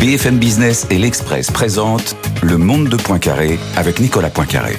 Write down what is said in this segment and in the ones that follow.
BFM Business et l'Express présentent Le Monde de Poincaré avec Nicolas Poincaré.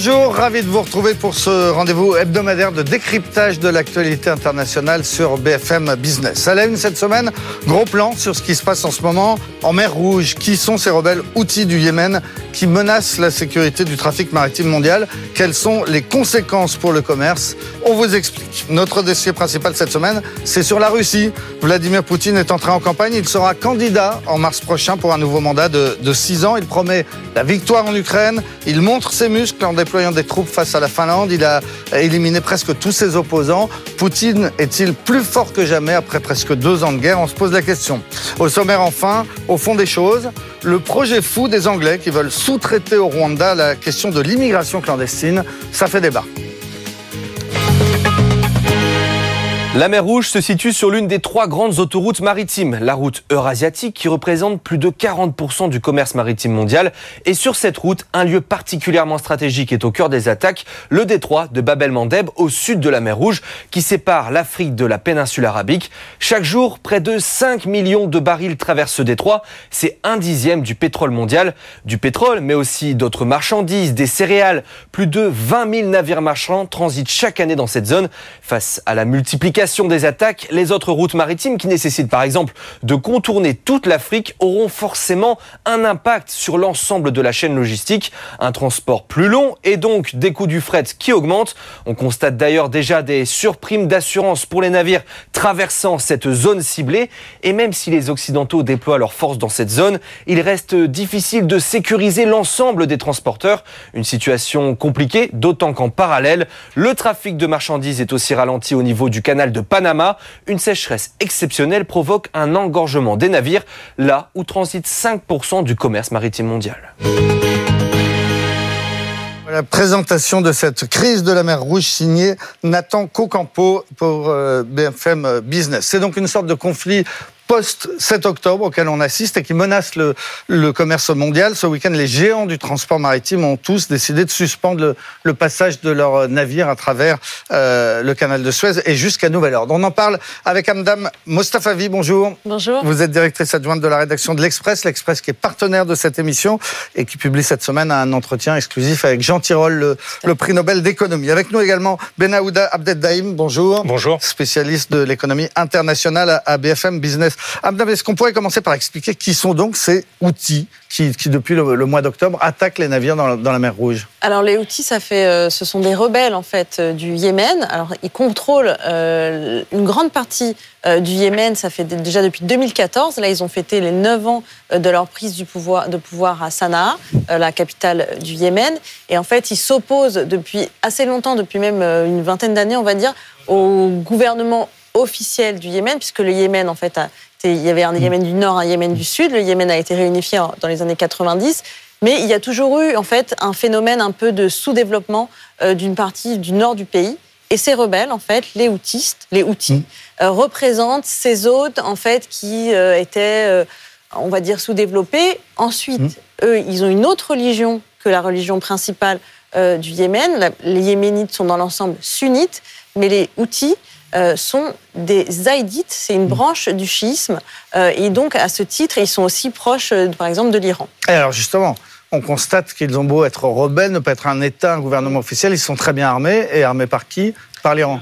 Bonjour, ravi de vous retrouver pour ce rendez-vous hebdomadaire de décryptage de l'actualité internationale sur BFM Business. À la une cette semaine, gros plan sur ce qui se passe en ce moment en mer Rouge. Qui sont ces rebelles outils du Yémen qui menacent la sécurité du trafic maritime mondial? Quelles sont les conséquences pour le commerce? On vous explique. Notre dossier principal cette semaine, c'est sur la Russie. Vladimir Poutine est entré en campagne. Il sera candidat en mars prochain pour un nouveau mandat de, de six ans. Il promet la victoire en Ukraine. Il montre ses muscles en déployant des troupes face à la Finlande. Il a éliminé presque tous ses opposants. Poutine est-il plus fort que jamais après presque deux ans de guerre? On se pose la question. Au sommaire enfin, au fond des choses, le projet fou des Anglais qui veulent sous-traiter au Rwanda la question de l'immigration clandestine, ça fait débat. La mer Rouge se situe sur l'une des trois grandes autoroutes maritimes, la route eurasiatique qui représente plus de 40% du commerce maritime mondial. Et sur cette route, un lieu particulièrement stratégique est au cœur des attaques, le détroit de Bab el-Mandeb au sud de la mer Rouge qui sépare l'Afrique de la péninsule arabique. Chaque jour, près de 5 millions de barils traversent ce détroit. C'est un dixième du pétrole mondial. Du pétrole, mais aussi d'autres marchandises, des céréales. Plus de 20 000 navires marchands transitent chaque année dans cette zone. Face à la multiplication des attaques, les autres routes maritimes qui nécessitent par exemple de contourner toute l'Afrique auront forcément un impact sur l'ensemble de la chaîne logistique, un transport plus long et donc des coûts du fret qui augmentent. On constate d'ailleurs déjà des surprimes d'assurance pour les navires traversant cette zone ciblée et même si les Occidentaux déploient leurs forces dans cette zone, il reste difficile de sécuriser l'ensemble des transporteurs. Une situation compliquée, d'autant qu'en parallèle, le trafic de marchandises est aussi ralenti au niveau du canal de Panama. Une sécheresse exceptionnelle provoque un engorgement des navires, là où transite 5% du commerce maritime mondial. La présentation de cette crise de la mer Rouge signée Nathan Cocampo pour euh, BFM Business. C'est donc une sorte de conflit post-7 octobre auquel on assiste et qui menace le, le commerce mondial. Ce week-end, les géants du transport maritime ont tous décidé de suspendre le, le passage de leurs navires à travers euh, le canal de Suez et jusqu'à nouvel ordre. On en parle avec Amdam Mostafavi. Bonjour. Bonjour. Vous êtes directrice adjointe de la rédaction de l'Express, l'Express qui est partenaire de cette émission et qui publie cette semaine un entretien exclusif avec Jean Tirole, le, le prix Nobel d'économie. Avec nous également Benaouda Abdeldaïm. Bonjour. Bonjour. Spécialiste de l'économie internationale à BFM Business. Amdam, est-ce qu'on pourrait commencer par expliquer qui sont donc ces outils qui, qui depuis le, le mois d'octobre, attaquent les navires dans la, dans la mer Rouge Alors les outils, ça fait, euh, ce sont des rebelles en fait euh, du Yémen. Alors ils contrôlent euh, une grande partie euh, du Yémen. Ça fait déjà depuis 2014. Là, ils ont fêté les 9 ans euh, de leur prise du pouvoir, de pouvoir à Sanaa, euh, la capitale du Yémen. Et en fait, ils s'opposent depuis assez longtemps, depuis même une vingtaine d'années, on va dire, au gouvernement officiel du Yémen, puisque le Yémen en fait a il y avait un Yémen du Nord, un Yémen du Sud. Le Yémen a été réunifié dans les années 90. Mais il y a toujours eu en fait un phénomène un peu de sous-développement euh, d'une partie du nord du pays. Et ces rebelles, en fait, les houtistes, les houthis, euh, représentent ces zones en fait qui euh, étaient, on va dire, sous-développées. Ensuite, eux, ils ont une autre religion que la religion principale du Yémen. Les Yéménites sont dans l'ensemble sunnites, mais les houthis euh, sont des zaïdites, c'est une branche du chiisme, euh, et donc à ce titre, ils sont aussi proches, euh, par exemple, de l'Iran. Et alors justement, on constate qu'ils ont beau être rebelles, ne pas être un État, un gouvernement officiel, ils sont très bien armés. Et armés par qui? Par l'Iran.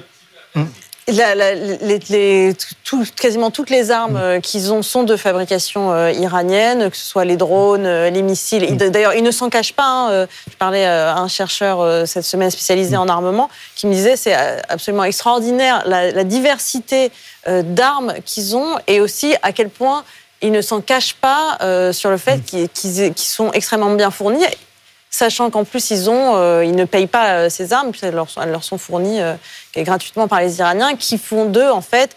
La- la- les- les- tout- quasiment toutes les armes euh, qu'ils ont sont de fabrication euh, iranienne, que ce soit les drones, euh, les missiles. Ils- D'ailleurs, ils ne s'en cachent pas. hein, Je parlais à un chercheur cette semaine spécialisé en armement qui me disait c'est absolument extraordinaire la, la diversité d'armes qu'ils ont et aussi à quel point ils ne s'en cachent pas euh, sur le fait qu'ils sont extrêmement bien fournis. Sachant qu'en plus ils ont, euh, ils ne payent pas euh, ces armes, puisqu'elles leur, sont- elles leur sont fournies euh, gratuitement par les Iraniens, qui font d'eux en fait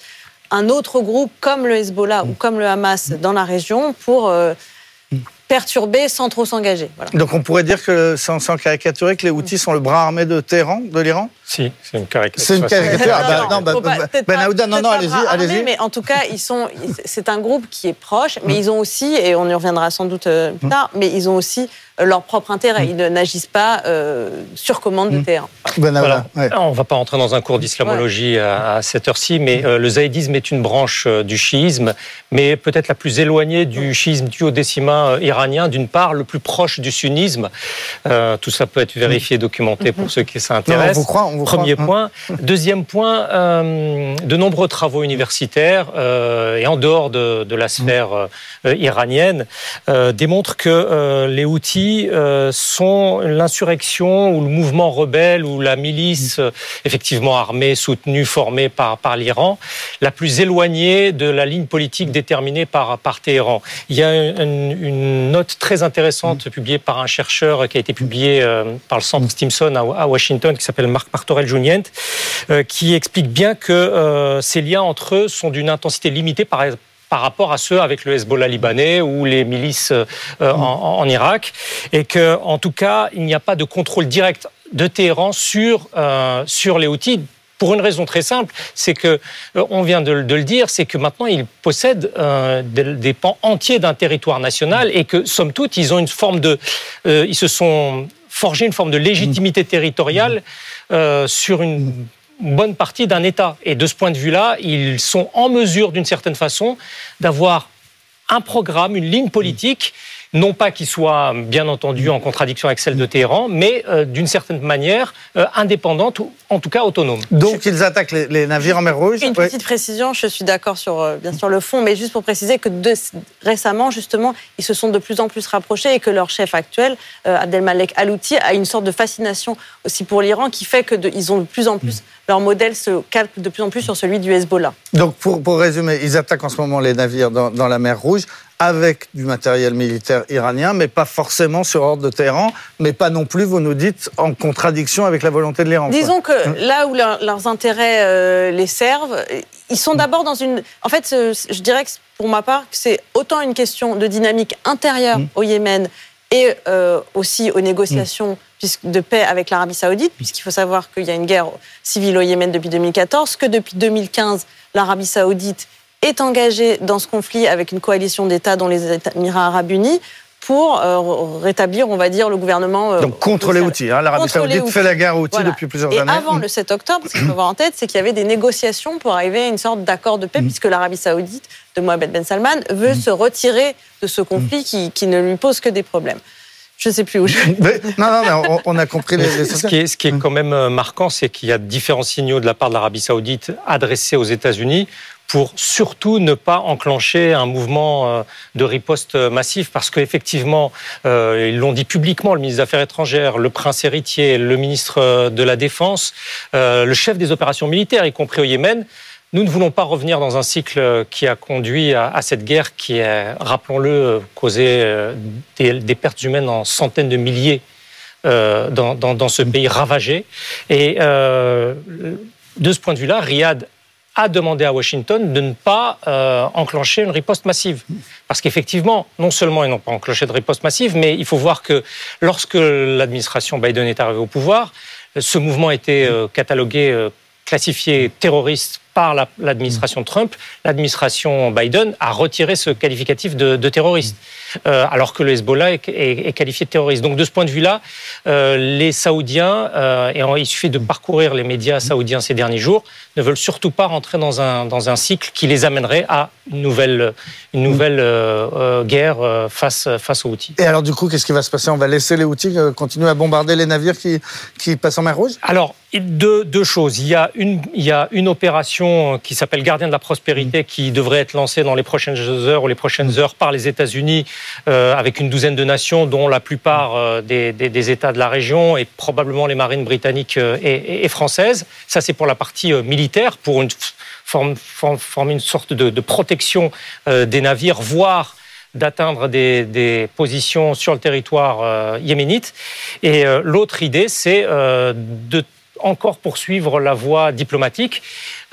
un autre groupe comme le Hezbollah ou comme le Hamas dans la région pour euh, perturber sans trop s'engager. Voilà. Donc on pourrait dire que, sans, sans caricaturer, que les Houthis sont le bras armé de Téhéran, de l'Iran? Si, c'est une caricature. C'est une caricature. Ah bah, non, bah, pas- bah, Ben Aouda, non, non, allez-y, allez-y. Mais en tout cas, ils sont. C'est un groupe qui est proche, mais ils ont aussi, et on y reviendra sans doute plus tard, mais ils ont aussi leur propre intérêt. Mm. Ils n'agissent pas sur commande de Téhéran. Voilà. On ne va pas entrer dans un cours d'islamologie à, cette heure-ci, mais le zaïdisme est une branche du chiisme, mais peut-être la plus éloignée du chiisme duodécimain iranien, d'une part, le plus proche du sunnisme. tout ça peut être vérifié, documenté pour ceux qui s'intéressent. On vous croit, on vous Premier croit. point. Deuxième point, de nombreux travaux universitaires et en dehors de, de la sphère iranienne démontrent que les outils sont l'insurrection ou le mouvement rebelle ou la milice effectivement armée, soutenue, formée par, par l'Iran, la plus éloignée de la ligne politique déterminée par, par Téhéran. Il y a une, une note très intéressante publiée par un chercheur qui a été publié par le centre Stimson à Washington qui s'appelle Marc Martorell Junient, qui explique bien que euh, ces liens entre eux sont d'une intensité limitée par, par rapport à ceux avec le Hezbollah libanais ou les milices euh, en, Irak, et que, en tout cas, il n'y a pas de contrôle direct de Téhéran sur, euh, sur les outils. Pour une raison très simple, c'est que, on vient de, le dire, c'est que maintenant ils possèdent euh, des, pans entiers d'un territoire national et que, somme toute, ils ont une forme de, euh, ils se sont forgé une forme de légitimité territoriale euh, sur une bonne partie d'un État. Et de ce point de vue-là, ils sont en mesure, d'une certaine façon, d'avoir un programme, une ligne politique non pas qui soit bien entendu en contradiction avec celle de Téhéran, mais euh, d'une certaine manière euh, indépendante ou en tout cas autonome. Donc ils attaquent les, les navires en mer Rouge. Une petite précision, je suis d'accord sur euh, bien sûr le fond, mais juste pour préciser que de, récemment justement ils se sont de plus en plus rapprochés et que leur chef actuel, euh, Abdelmalek Alouti, a une sorte de fascination aussi pour l'Iran qui fait que de, ils ont de plus en plus leur modèle se calque de plus en plus sur celui du Hezbollah. Donc pour, pour résumer, ils attaquent en ce moment les navires dans, dans la mer Rouge avec du matériel militaire iranien, mais pas forcément sur ordre de Téhéran, mais pas non plus, vous nous dites, en contradiction avec la volonté de l'Iran. Disons que mmh. là où leur, leurs intérêts euh, les servent, ils sont d'abord dans une... En fait, je dirais que pour ma part, c'est autant une question de dynamique intérieure mmh. au Yémen et euh, aussi aux négociations mmh. De paix avec l'Arabie saoudite, puisqu'il faut savoir qu'il y a une guerre civile au Yémen depuis 2014, que depuis 2015, l'Arabie saoudite est engagé dans ce conflit avec une coalition d'États dont les Émirats arabes unis pour euh, rétablir, on va dire, le gouvernement. Euh, Donc contre les outils. Hein, L'Arabie saoudite fait la guerre aux outils voilà. depuis plusieurs Et années. avant le 7 octobre, ce qu'il faut avoir en tête, c'est qu'il y avait des négociations pour arriver à une sorte d'accord de paix, mmh. puisque l'Arabie saoudite de Mohamed Ben Salman veut mmh. se retirer de ce conflit qui, qui ne lui pose que des problèmes. Je ne sais plus où je mais, Non, non, mais on, on a compris les, les ce, qui est, ce qui est quand même marquant, c'est qu'il y a différents signaux de la part de l'Arabie saoudite adressés aux États-Unis pour surtout ne pas enclencher un mouvement de riposte massif, parce qu'effectivement, euh, ils l'ont dit publiquement, le ministre des Affaires étrangères, le prince héritier, le ministre de la Défense, euh, le chef des opérations militaires, y compris au Yémen, nous ne voulons pas revenir dans un cycle qui a conduit à, cette guerre qui a, rappelons-le, causé des, des, pertes humaines en centaines de milliers euh, dans, ce pays ravagé. Et euh, de ce point de vue-là, Riyad a demandé à Washington de ne pas euh, enclencher une riposte massive. Parce qu'effectivement, non seulement ils n'ont pas enclenché de riposte massive, mais il faut voir que lorsque l'administration Biden est arrivée au pouvoir, ce mouvement été euh, catalogué, euh, classifié terroriste par l'administration Trump, l'administration Biden a retiré ce qualificatif de, de terroriste, euh, alors que le Hezbollah est, est, est, qualifié de terroriste. Donc de ce point de vue-là, euh, les Saoudiens, euh, et il suffit de parcourir les médias saoudiens ces derniers jours, ne veulent surtout pas rentrer dans un, dans un cycle qui les amènerait à une nouvelle, une nouvelle guerre face, face aux outils. Et alors du coup, qu'est-ce qui va se passer? On va laisser les outils continuer à bombarder les navires qui, qui passent en mer Rouge? Alors, deux, deux choses. Il y a une, il y a une opération qui s'appelle Gardien de la prospérité qui devrait être lancée dans les prochaines heures ou les prochaines heures par les États-Unis avec une douzaine de nations dont la plupart euh, des, États de la région et probablement les marines britanniques euh, et, françaises. Ça c'est pour la partie militaire, pour une forme, forme, une sorte de, protection des navires, voire d'atteindre des, positions sur le territoire yéménite. Et l'autre idée, c'est de encore poursuivre la voie diplomatique.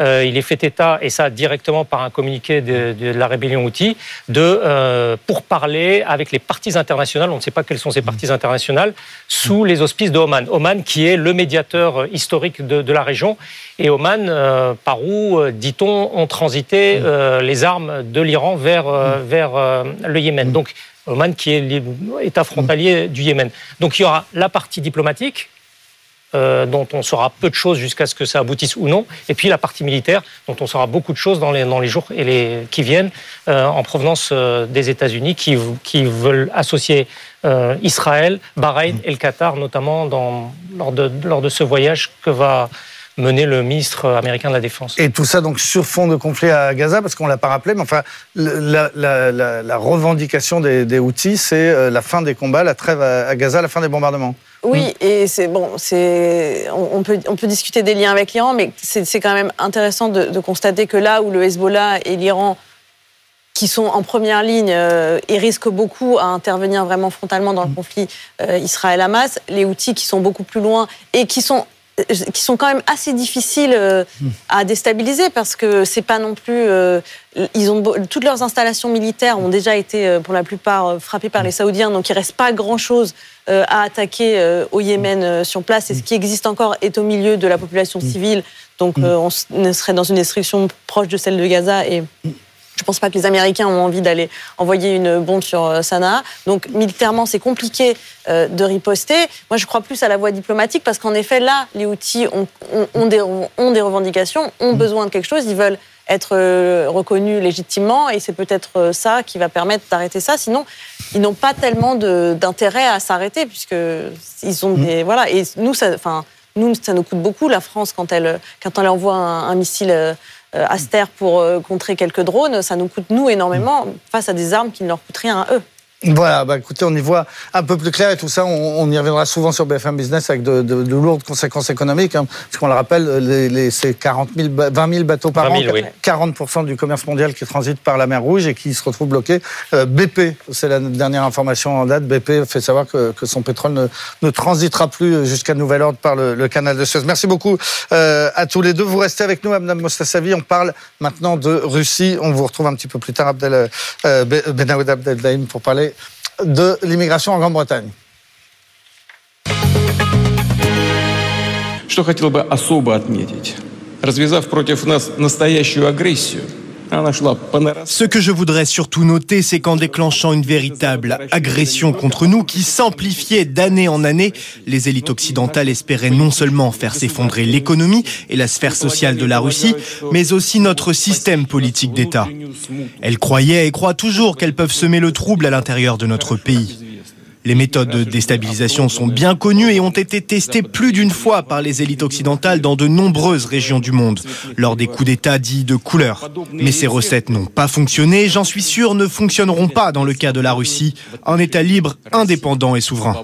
Euh, il est fait état, et ça directement par un communiqué de, la rébellion Houthi, de euh, pour parler avec les parties internationales, on ne sait pas quelles sont ces parties internationales, sous les auspices de Oman. Oman qui est le médiateur historique de, la région, et Oman, euh, par où, dit-on, ont transité les armes de l'Iran vers, vers le Yémen. Donc Oman qui est l'État frontalier du Yémen. Donc il y aura la partie diplomatique, euh, dont on saura peu de choses jusqu'à ce que ça aboutisse ou non, et puis la partie militaire, dont on saura beaucoup de choses dans les, dans les jours et les, qui viennent euh, en provenance euh, des États-Unis, qui, qui, veulent associer Israël, Bahreïn et le Qatar, notamment dans, lors, de, lors de ce voyage que va mener le ministre américain de la Défense. Et tout ça donc sur fond de conflit à Gaza, parce qu'on l'a pas rappelé, mais enfin la, la, la, revendication des, des Houthis, c'est la fin des combats, la trêve à Gaza, la fin des bombardements. Oui, mm. et c'est bon, c'est on, peut on peut discuter des liens avec l'Iran, mais c'est quand même intéressant de, constater que là où le Hezbollah et l'Iran qui sont en première ligne euh, et risquent beaucoup à intervenir vraiment frontalement dans le mm. conflit euh, Israël-Hamas, les outils qui sont beaucoup plus loin et qui sont qui sont quand même assez difficiles euh, à déstabiliser parce que c'est pas non plus. Euh, ils ont toutes leurs installations militaires ont déjà été euh, pour la plupart frappées par les Saoudiens, donc il reste pas grand chose à attaquer au Yémen sur place. Et ce qui existe encore est au milieu de la population civile, donc on serait dans une destruction proche de celle de Gaza et je ne pense pas que les Américains ont envie d'aller envoyer une bombe sur euh, Sanaa. Donc militairement, c'est compliqué euh, de riposter. Moi, je crois plus à la voie diplomatique parce qu'en effet, là, les outils ont, des, revendications, ont mm. besoin de quelque chose. Ils veulent être euh, reconnus légitimement et c'est peut-être ça qui va permettre d'arrêter ça. Sinon, ils n'ont pas tellement d'intérêt à s'arrêter puisque ils ont mm. des voilà. Et nous, ça, enfin, nous, ça nous coûte beaucoup la France quand elle quand elle envoie un missile Aster pour euh, contrer quelques drones, ça nous coûte, nous, énormément face à des armes qui ne leur coûtent rien à eux. Voilà, bah écoutez, on y voit un peu plus clair et tout ça, on, y reviendra souvent sur BFM Business avec de, lourdes conséquences économiques, hein, puisqu'on le rappelle, les, c'est 40 000, 20 000 bateaux par an, 40% du commerce mondial qui transite par la mer Rouge et qui se retrouve bloqué. Euh, BP, c'est la dernière information en date, BP fait savoir que, son pétrole ne, transitera plus jusqu'à nouvel ordre par le, canal de Suez. Merci beaucoup euh, à tous les deux. Vous restez avec nous, Mme Mostasavi. On parle maintenant de Russie. On vous retrouve un petit peu plus tard, Abdel, euh, Benaoud Abdeldaïm, pour parler de l'immigration en Grande-Bretagne. Что хотел бы особо отметить? Развязав против нас настоящую агрессию – Ce que je voudrais surtout noter, c'est qu'en déclenchant une véritable agression contre nous qui s'amplifiait d'année en année, les élites occidentales espéraient non seulement faire s'effondrer l'économie et la sphère sociale de la Russie, mais aussi notre système politique d'État. Elles croyaient et croient toujours qu'elles peuvent semer le trouble à l'intérieur de notre pays. Les méthodes de déstabilisation sont bien connues et ont été testées plus d'une fois par les élites occidentales dans de nombreuses régions du monde, lors des coups d'État dits de couleur. Mais ces recettes n'ont pas fonctionné, j'en suis sûr, ne fonctionneront pas dans le cas de la Russie, un État libre, indépendant et souverain.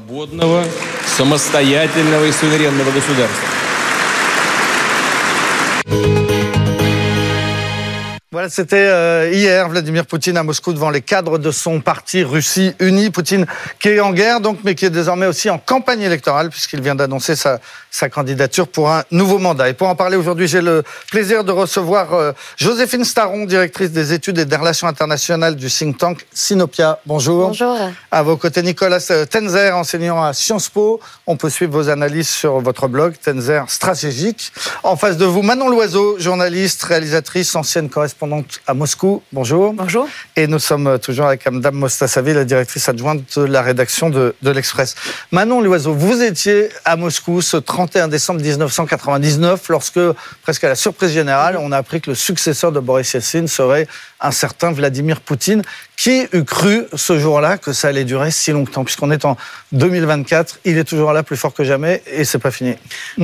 Voilà, c'était euh, hier Vladimir Poutine à Moscou devant les cadres de son parti Russie Unie. Poutine qui est en guerre, donc, mais qui est désormais aussi en campagne électorale puisqu'il vient d'annoncer sa, sa candidature pour un nouveau mandat. Et pour en parler aujourd'hui, j'ai le plaisir de recevoir euh, Joséphine Staron, directrice des études et des relations internationales du think tank Sinopia. Bonjour. Bonjour. À vos côtés, Nicolas Tenzer, enseignant à Sciences Po. On peut suivre vos analyses sur votre blog Tenzer Stratégique. En face de vous, Manon Loiseau, journaliste, réalisatrice, ancienne correspondante à Moscou. Bonjour. Bonjour. Et nous sommes toujours avec Mme Mostasavi, la directrice adjointe de la rédaction de, de l'Express. Manon Loiseau, vous étiez à Moscou ce 30 31 décembre 1999, lorsque, presque à la surprise générale, on a appris que le successeur de Boris Yeltsin serait un certain Vladimir Poutine. Qui eût cru ce jour-là que ça allait durer si longtemps? Puisqu'on est en 2024, il est toujours là plus fort que jamais et c'est pas fini.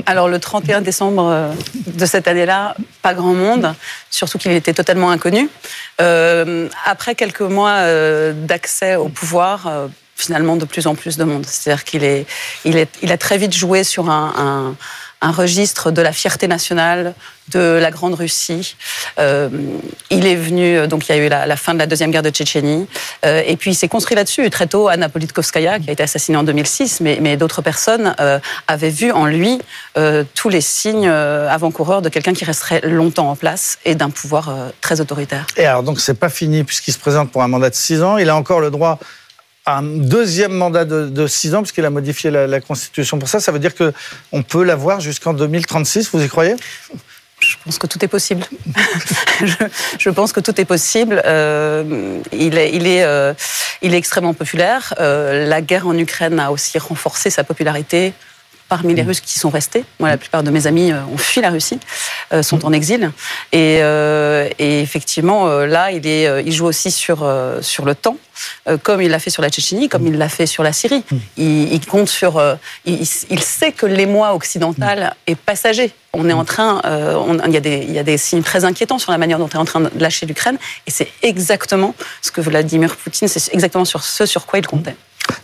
Alors le 31 décembre euh, de cette année-là, pas grand monde, surtout qu'il était totalement inconnu. Euh, après quelques mois euh, d'accès au pouvoir, finalement de plus en plus de monde. C'est-à-dire qu'il est, il est, il a très vite joué sur un, un registre de la fierté nationale de la Grande Russie. Euh, il est venu, donc il y a eu la, fin de la deuxième guerre de Tchétchénie, euh, et puis il s'est construit là-dessus très tôt. Anna Politkovskaya, qui a été assassinée en 2006, mais, mais d'autres personnes euh, avaient vu en lui tous les signes avant-coureurs de quelqu'un qui resterait longtemps en place et d'un pouvoir très autoritaire. Et alors donc c'est pas fini puisqu'il se présente pour un mandat de six ans. Il a encore le droit un deuxième mandat de, six ans, puisqu'il a modifié la, Constitution pour ça. Ça veut dire qu'on peut l'avoir jusqu'en 2036, vous y croyez? Je pense que tout est possible. je, pense que tout est possible. Euh, euh, il, est, extrêmement populaire. Euh, la guerre en Ukraine a aussi renforcé sa popularité parmi les mm. Russes qui sont restés. Moi, la plupart de mes amis euh, ont fui la Russie, euh, sont mm. en exil. Et, euh, et effectivement, là, il, est, il joue aussi sur, sur le temps, comme il l'a fait sur la Tchétchénie, comme mm. il l'a fait sur la Syrie. Il, compte sur. Il, il, sait que l'émoi occidental est passager. On est en train. il, y a des, il y a des signes très inquiétants sur la manière dont on est en train de lâcher l'Ukraine. Et c'est exactement ce que Vladimir Poutine, c'est exactement sur ce sur quoi il comptait.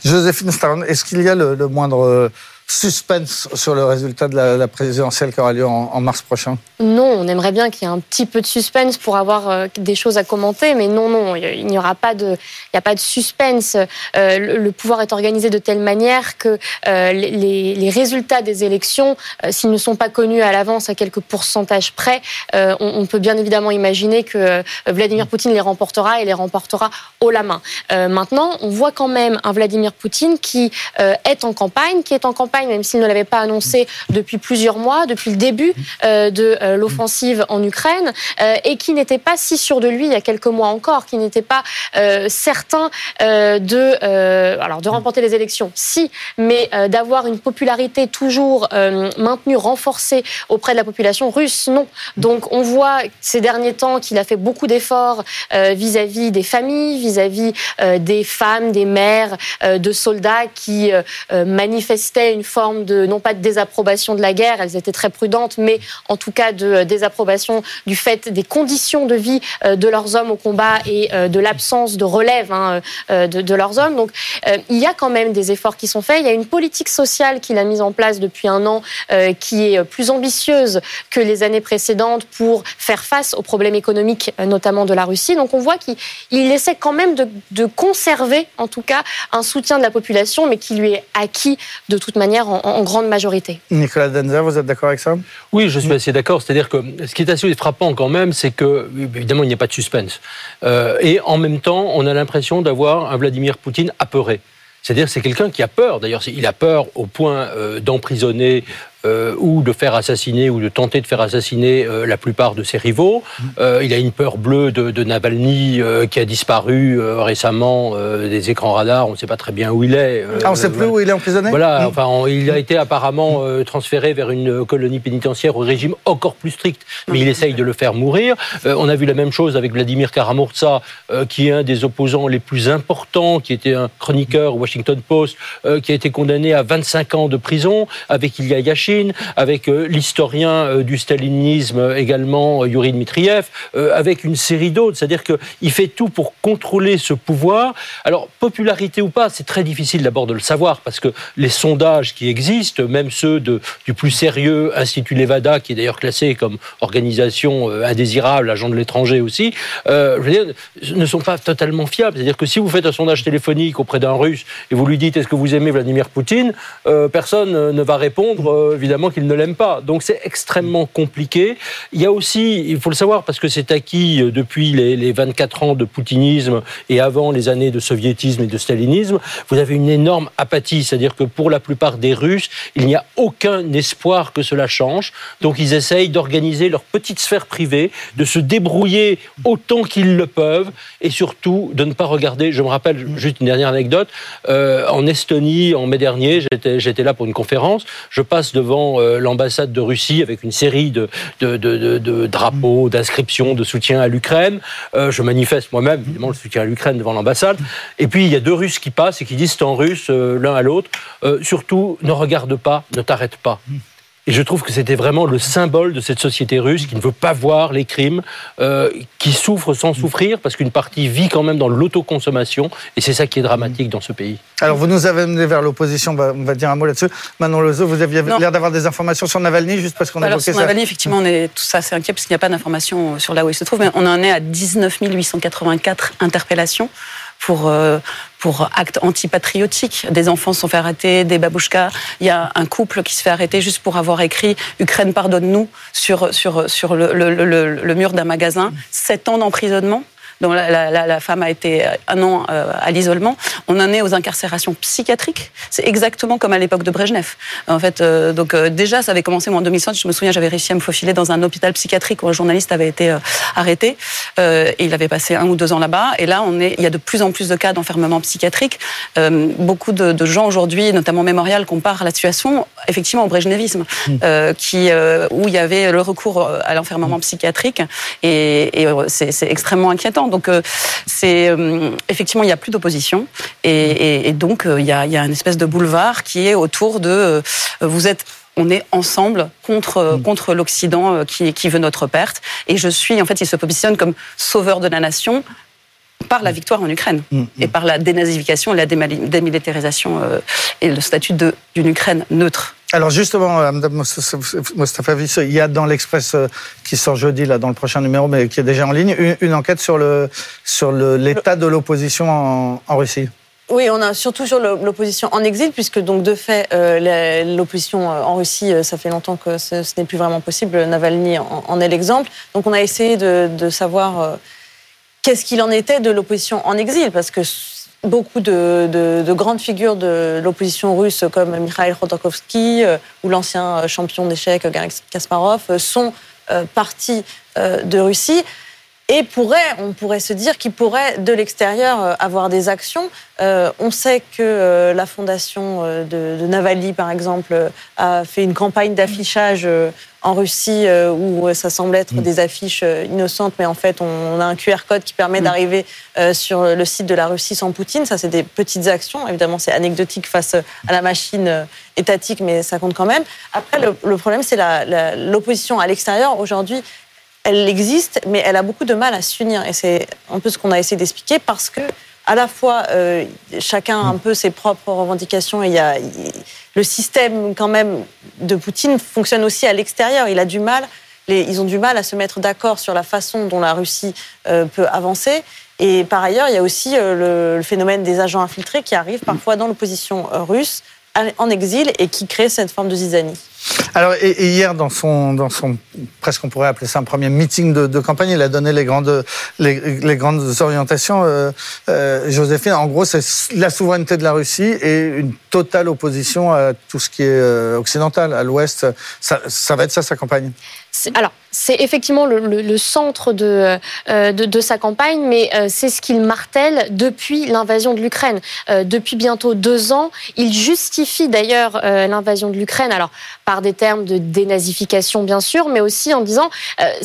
Joséphine Staron, est-ce qu'il y a le moindre suspense sur le résultat de la, présidentielle qui aura lieu en, mars prochain Non, on aimerait bien qu'il y ait un petit peu de suspense pour avoir euh, des choses à commenter, mais non, non, il n'y aura pas de, il n'y a pas de suspense. Euh, le, pouvoir est organisé de telle manière que euh, les, résultats des élections, s'ils ne sont pas connus à l'avance à quelques pourcentages près, on, peut bien évidemment imaginer que Vladimir Poutine les remportera et les remportera haut la main. maintenant, on voit quand même un Vladimir Poutine qui est en campagne, qui est en campagne même s'il ne l'avait pas annoncé depuis plusieurs mois, depuis le début euh, de euh, l'offensive en Ukraine, euh, et qui n'était pas si sûr de lui il y a quelques mois encore, qui n'était pas certain de, alors de remporter les élections, si, mais d'avoir une popularité toujours maintenue, renforcée auprès de la population russe, non. Donc on voit ces derniers temps qu'il a fait beaucoup d'efforts vis-à-vis des familles, vis-à-vis des femmes, des mères, de soldats qui manifestaient une forme de, non pas de désapprobation de la guerre, elles étaient très prudentes, mais en tout cas de euh, désapprobation du fait des conditions de vie euh, de leurs hommes au combat et euh, de l'absence de relève hein, de, leurs hommes. Donc il y a quand même des efforts qui sont faits. Il y a une politique sociale qu'il a mise en place depuis un an qui est plus ambitieuse que les années précédentes pour faire face aux problèmes économiques, notamment de la Russie. Donc on voit qu'il essaie quand même de conserver, en tout cas, un soutien de la population, mais qui lui est acquis de toute manière en, grande majorité. Nicolas Denzer, vous êtes d'accord avec ça? Oui, je suis assez d'accord. C'est-à-dire que ce qui est assez frappant quand même, c'est que, évidemment, il n'y a pas de suspense. Euh, et en même temps, on a l'impression d'avoir un Vladimir Poutine apeuré. C'est-à-dire c'est quelqu'un qui a peur. D'ailleurs, il a peur au point euh, d'emprisonner euh, ou de faire assassiner ou de tenter de faire assassiner euh, la plupart de ses rivaux. Euh, il a une peur bleue de, de Navalny qui a disparu récemment des écrans radars. On ne sait pas très bien où il est. ah, on ne sait plus où il est emprisonné Voilà, enfin, il a été apparemment transféré vers une colonie pénitentiaire au régime encore plus strict, mais il essaye de le faire mourir. on a vu la même chose avec Vladimir Karamurza, qui est un des opposants les plus importants, qui était un chroniqueur au Washington Post, qui a été condamné à 25 ans de prison, avec Ilya Yashin avec euh, l'historien euh, du stalinisme euh, également, Yuri Dmitriev, avec une série d'autres. C'est-à-dire qu'il fait tout pour contrôler ce pouvoir. Alors, popularité ou pas, c'est très difficile d'abord de le savoir, parce que les sondages qui existent, même ceux du plus sérieux Institut Levada, qui est d'ailleurs classé comme organisation indésirable, agent de l'étranger aussi, ne sont pas totalement fiables. C'est-à-dire que si vous faites un sondage téléphonique auprès d'un Russe et vous lui dites est-ce que vous aimez Vladimir Poutine, personne ne va répondre évidemment qu'il ne l'aime pas. Donc c'est extrêmement compliqué. Il y a aussi, il faut le savoir parce que c'est acquis euh, depuis les, 24 ans de poutinisme et avant les années de soviétisme et de stalinisme, vous avez une énorme apathie. C'est-à-dire que pour la plupart des Russes, il n'y a aucun espoir que cela change. Donc ils essayent d'organiser leur petite sphère privée, de se débrouiller autant qu'ils le peuvent et surtout de ne pas regarder. Je me rappelle juste une dernière anecdote. Euh, en Estonie, en mai dernier, j'étais là pour une conférence. Je passe de devant euh, l'ambassade de Russie avec une série de, de, drapeaux, d'inscriptions, de soutien à l'Ukraine. Euh, je manifeste moi-même, évidemment, le soutien à l'Ukraine devant l'ambassade. Et puis, il y a deux Russes qui passent et qui disent en russe, euh, l'un à l'autre, surtout, ne regarde pas, ne t'arrête pas. Et je trouve que c'était vraiment le symbole de cette société russe qui ne veut pas voir les crimes, euh, qui souffre sans souffrir, parce qu'une partie vit quand même dans l'autoconsommation, et c'est ça qui est dramatique dans ce pays. Alors, vous nous avez amené vers l'opposition, on va dire un mot là-dessus. Manon Lezo, vous aviez l'air d'avoir des informations sur Navalny, juste parce qu'on a évoqué sur Navalny, effectivement, on est tout ça assez inquiet, parce qu'il n'y a pas d'informations sur là où il se trouve, mais on en est à 19 884 interpellations pour, euh, actes antipatriotiques. Des enfants sont fait arrêter, des babouchkas. Il y a un couple qui se fait arrêter juste pour avoir écrit Ukraine pardonne-nous sur, le mur d'un magasin. Sept ans d'emprisonnement dont la, femme a été un an euh, à l'isolement. On en est aux incarcérations psychiatriques. C'est exactement comme à l'époque de Brejnev. En fait, euh, donc euh, déjà, ça avait commencé moi en 2005. Je me souviens, j'avais réussi à me faufiler dans un hôpital psychiatrique où un journaliste avait été arrêté et il avait passé un ou deux ans là-bas. Et là, on est, il y a de plus en plus de cas d'enfermement psychiatrique. beaucoup de, gens aujourd'hui, notamment Mémorial, comparent la situation effectivement au brejnevisme, mmh. qui où il y avait le recours à l'enfermement psychiatrique et, et c'est extrêmement inquiétant. Donc, euh, c'est euh, effectivement, il n'y a plus d'opposition. Et, donc, euh, il y, a, une espèce de boulevard qui est autour de vous êtes on est ensemble contre, mm. contre l'Occident qui, qui, veut notre perte. Et je suis, en fait, il se positionne comme sauveur de la nation par la victoire en Ukraine mm, mm. et par la dénazification et la démilitarisation et le statut d'une Ukraine neutre. Alors justement, euh, Mme Mostafa il y a dans l'Express euh, qui sort jeudi, là, dans le prochain numéro, mais qui est déjà en ligne, une, enquête sur l'état sur l'état de l'opposition en, Russie. Oui, on a surtout sur l'opposition en exil, puisque donc de fait, euh, l'opposition en Russie, ça fait longtemps que ce, n'est plus vraiment possible. Navalny en, est l'exemple. Donc on a essayé de, savoir qu'est-ce qu'il en était de l'opposition en exil, parce que beaucoup de, grandes figures de l'opposition russe comme Mikhail Khodorkovsky euh, ou l'ancien champion d'échecs Garry Kasparov euh, sont euh, partis de Russie et pourrait, on pourrait se dire qu'ils pourraient de l'extérieur avoir des actions. on sait que la fondation de, Navalny, par exemple, a fait une campagne d'affichage en Russie euh, où ça semble être mm. des affiches euh, innocentes, mais en fait, on a un QR code qui permet mm. d'arriver euh, sur le site de la Russie sans Poutine. Ça, c'est des petites actions. Évidemment, c'est anecdotique face à la machine étatique, mais ça compte quand même. Après, le, problème, c'est l'opposition à l'extérieur. Aujourd'hui, elle existe, mais elle a beaucoup de mal à s'unir. Et c'est un peu ce qu'on a essayé d'expliquer parce que à la fois euh, chacun a un peu ses propres revendications et il y a le système quand même de Poutine fonctionne aussi à l'extérieur. Il a du mal, ils ont du mal à se mettre d'accord sur la façon dont la Russie euh, peut avancer. Et par ailleurs, il y a aussi euh, le, phénomène des agents infiltrés qui arrivent parfois dans l'opposition russe en exil et qui créent cette forme de zizanie. Alors, et, hier, dans son, dans son, presque on pourrait appeler ça un premier meeting de, campagne, il a donné les grandes, les, grandes orientations. Euh, euh, Joséphine, en gros, c'est la souveraineté de la Russie et une totale opposition à tout ce qui est euh, occidental, à l'Ouest. Ça, ça va être ça sa campagne alors, c'est effectivement le, centre de, euh, de, sa campagne, mais euh, c'est ce qu'il martèle depuis l'invasion de l'Ukraine. Euh, depuis bientôt deux ans, il justifie d'ailleurs l'invasion de l'Ukraine, alors par des termes de dénazification bien sûr, mais aussi en disant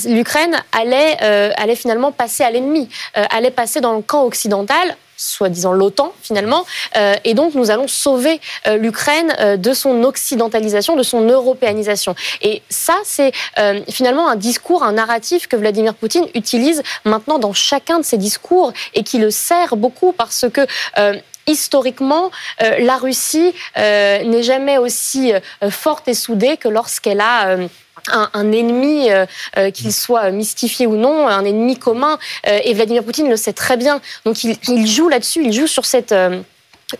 l'Ukraine allait, allait finalement passer à l'ennemi, allait passer dans le camp occidental soi-disant l'OTAN finalement. Euh, et donc nous allons sauver euh, l'Ukraine euh, de son occidentalisation, de son européanisation. Et ça, c'est finalement un discours, un narratif que Vladimir Poutine utilise maintenant dans chacun de ses discours et qui le sert beaucoup parce que historiquement, la Russie n'est jamais aussi forte et soudée que lorsqu'elle a un, ennemi, euh, euh, qu'il soit mystifié ou non, un ennemi commun. Euh, et Vladimir Poutine le sait très bien. Donc il joue là-dessus, il joue sur cette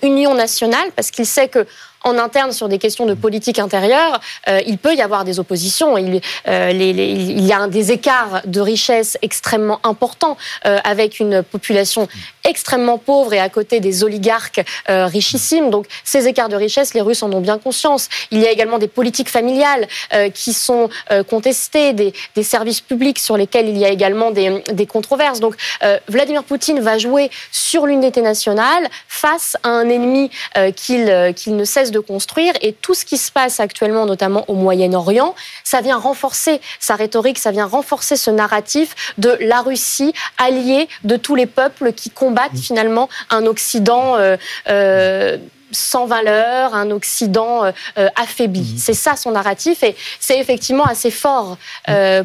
union nationale parce qu'il sait que en interne sur des questions de politique intérieure, euh, il peut y avoir des oppositions. Il, euh, y a des écarts de richesse extrêmement importants euh, avec une population extrêmement pauvre et à côté des oligarques richissimes. Donc ces écarts de richesse, les Russes en ont bien conscience. Il y a également des politiques familiales qui sont contestées, des, services publics sur lesquels il y a également des, controverses. Donc Vladimir Poutine va jouer sur l'unité nationale face à un ennemi qu'il qu'il ne cesse de construire et tout ce qui se passe actuellement, notamment au Moyen-Orient, ça vient renforcer sa rhétorique, ça vient renforcer ce narratif de la Russie alliée de tous les peuples qui combattent finalement un Occident euh, euh, sans valeur, un Occident affaibli. Mmh. C'est ça son narratif et c'est effectivement assez fort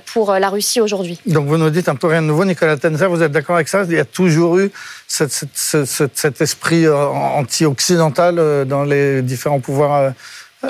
pour la Russie aujourd'hui. Donc vous nous dites un peu rien de nouveau, Nicolas Tenzer, vous êtes d'accord avec ça? Il y a toujours eu cet esprit anti-occidental dans les différents pouvoirs euh,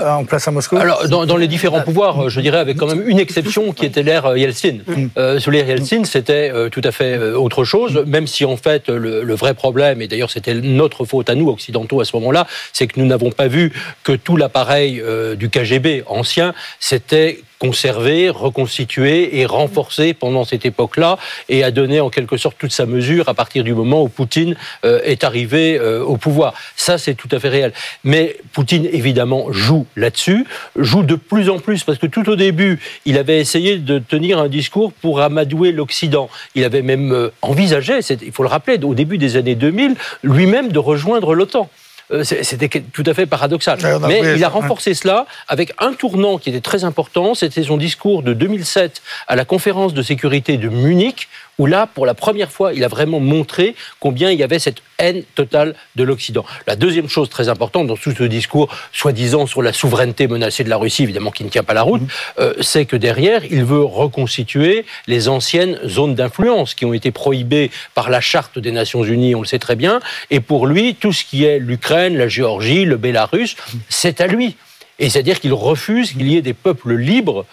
en place à Moscou Alors, dans, les différents pouvoirs, je dirais avec quand même une exception qui était l'ère euh, Yeltsin. Mm. Euh, sous l'ère Yeltsin, c'était tout à fait autre chose, même si en fait le, vrai problème, et d'ailleurs c'était notre faute à nous, occidentaux, à ce moment-là, c'est que nous n'avons pas vu que tout l'appareil du KGB ancien s'était conservé, reconstitué et renforcé pendant cette époque-là et a donné en quelque sorte toute sa mesure à partir du moment où Poutine euh, est arrivé euh, au pouvoir. Ça, c'est tout à fait réel. Mais Poutine, évidemment, joue là-dessus, joue de plus en plus parce que tout au début, il avait essayé de tenir un discours pour amadouer l'Occident. Il avait même euh, envisagé, il faut le rappeler, au début des années 2000, lui-même de rejoindre l'OTAN. Euh, c'était tout à fait paradoxal. Mais il a renforcé cela avec un tournant qui était très important. C'était son discours de 2007 à la conférence de sécurité de Munich, où là, pour la première fois, il a vraiment montré combien il y avait cette haine totale de l'Occident. La deuxième chose très importante dans tout ce discours, soi-disant sur la souveraineté menacée de la Russie, évidemment qui ne tient pas la route, mhm. euh, c'est que derrière, il veut reconstituer les anciennes zones d'influence qui ont été prohibées par la charte des Nations Unies, on le sait très bien, et pour lui, tout ce qui est l'Ukraine, la Géorgie, le Bélarus, c'est à lui. Et c'est-à-dire qu'il refuse qu'il y ait des peuples libres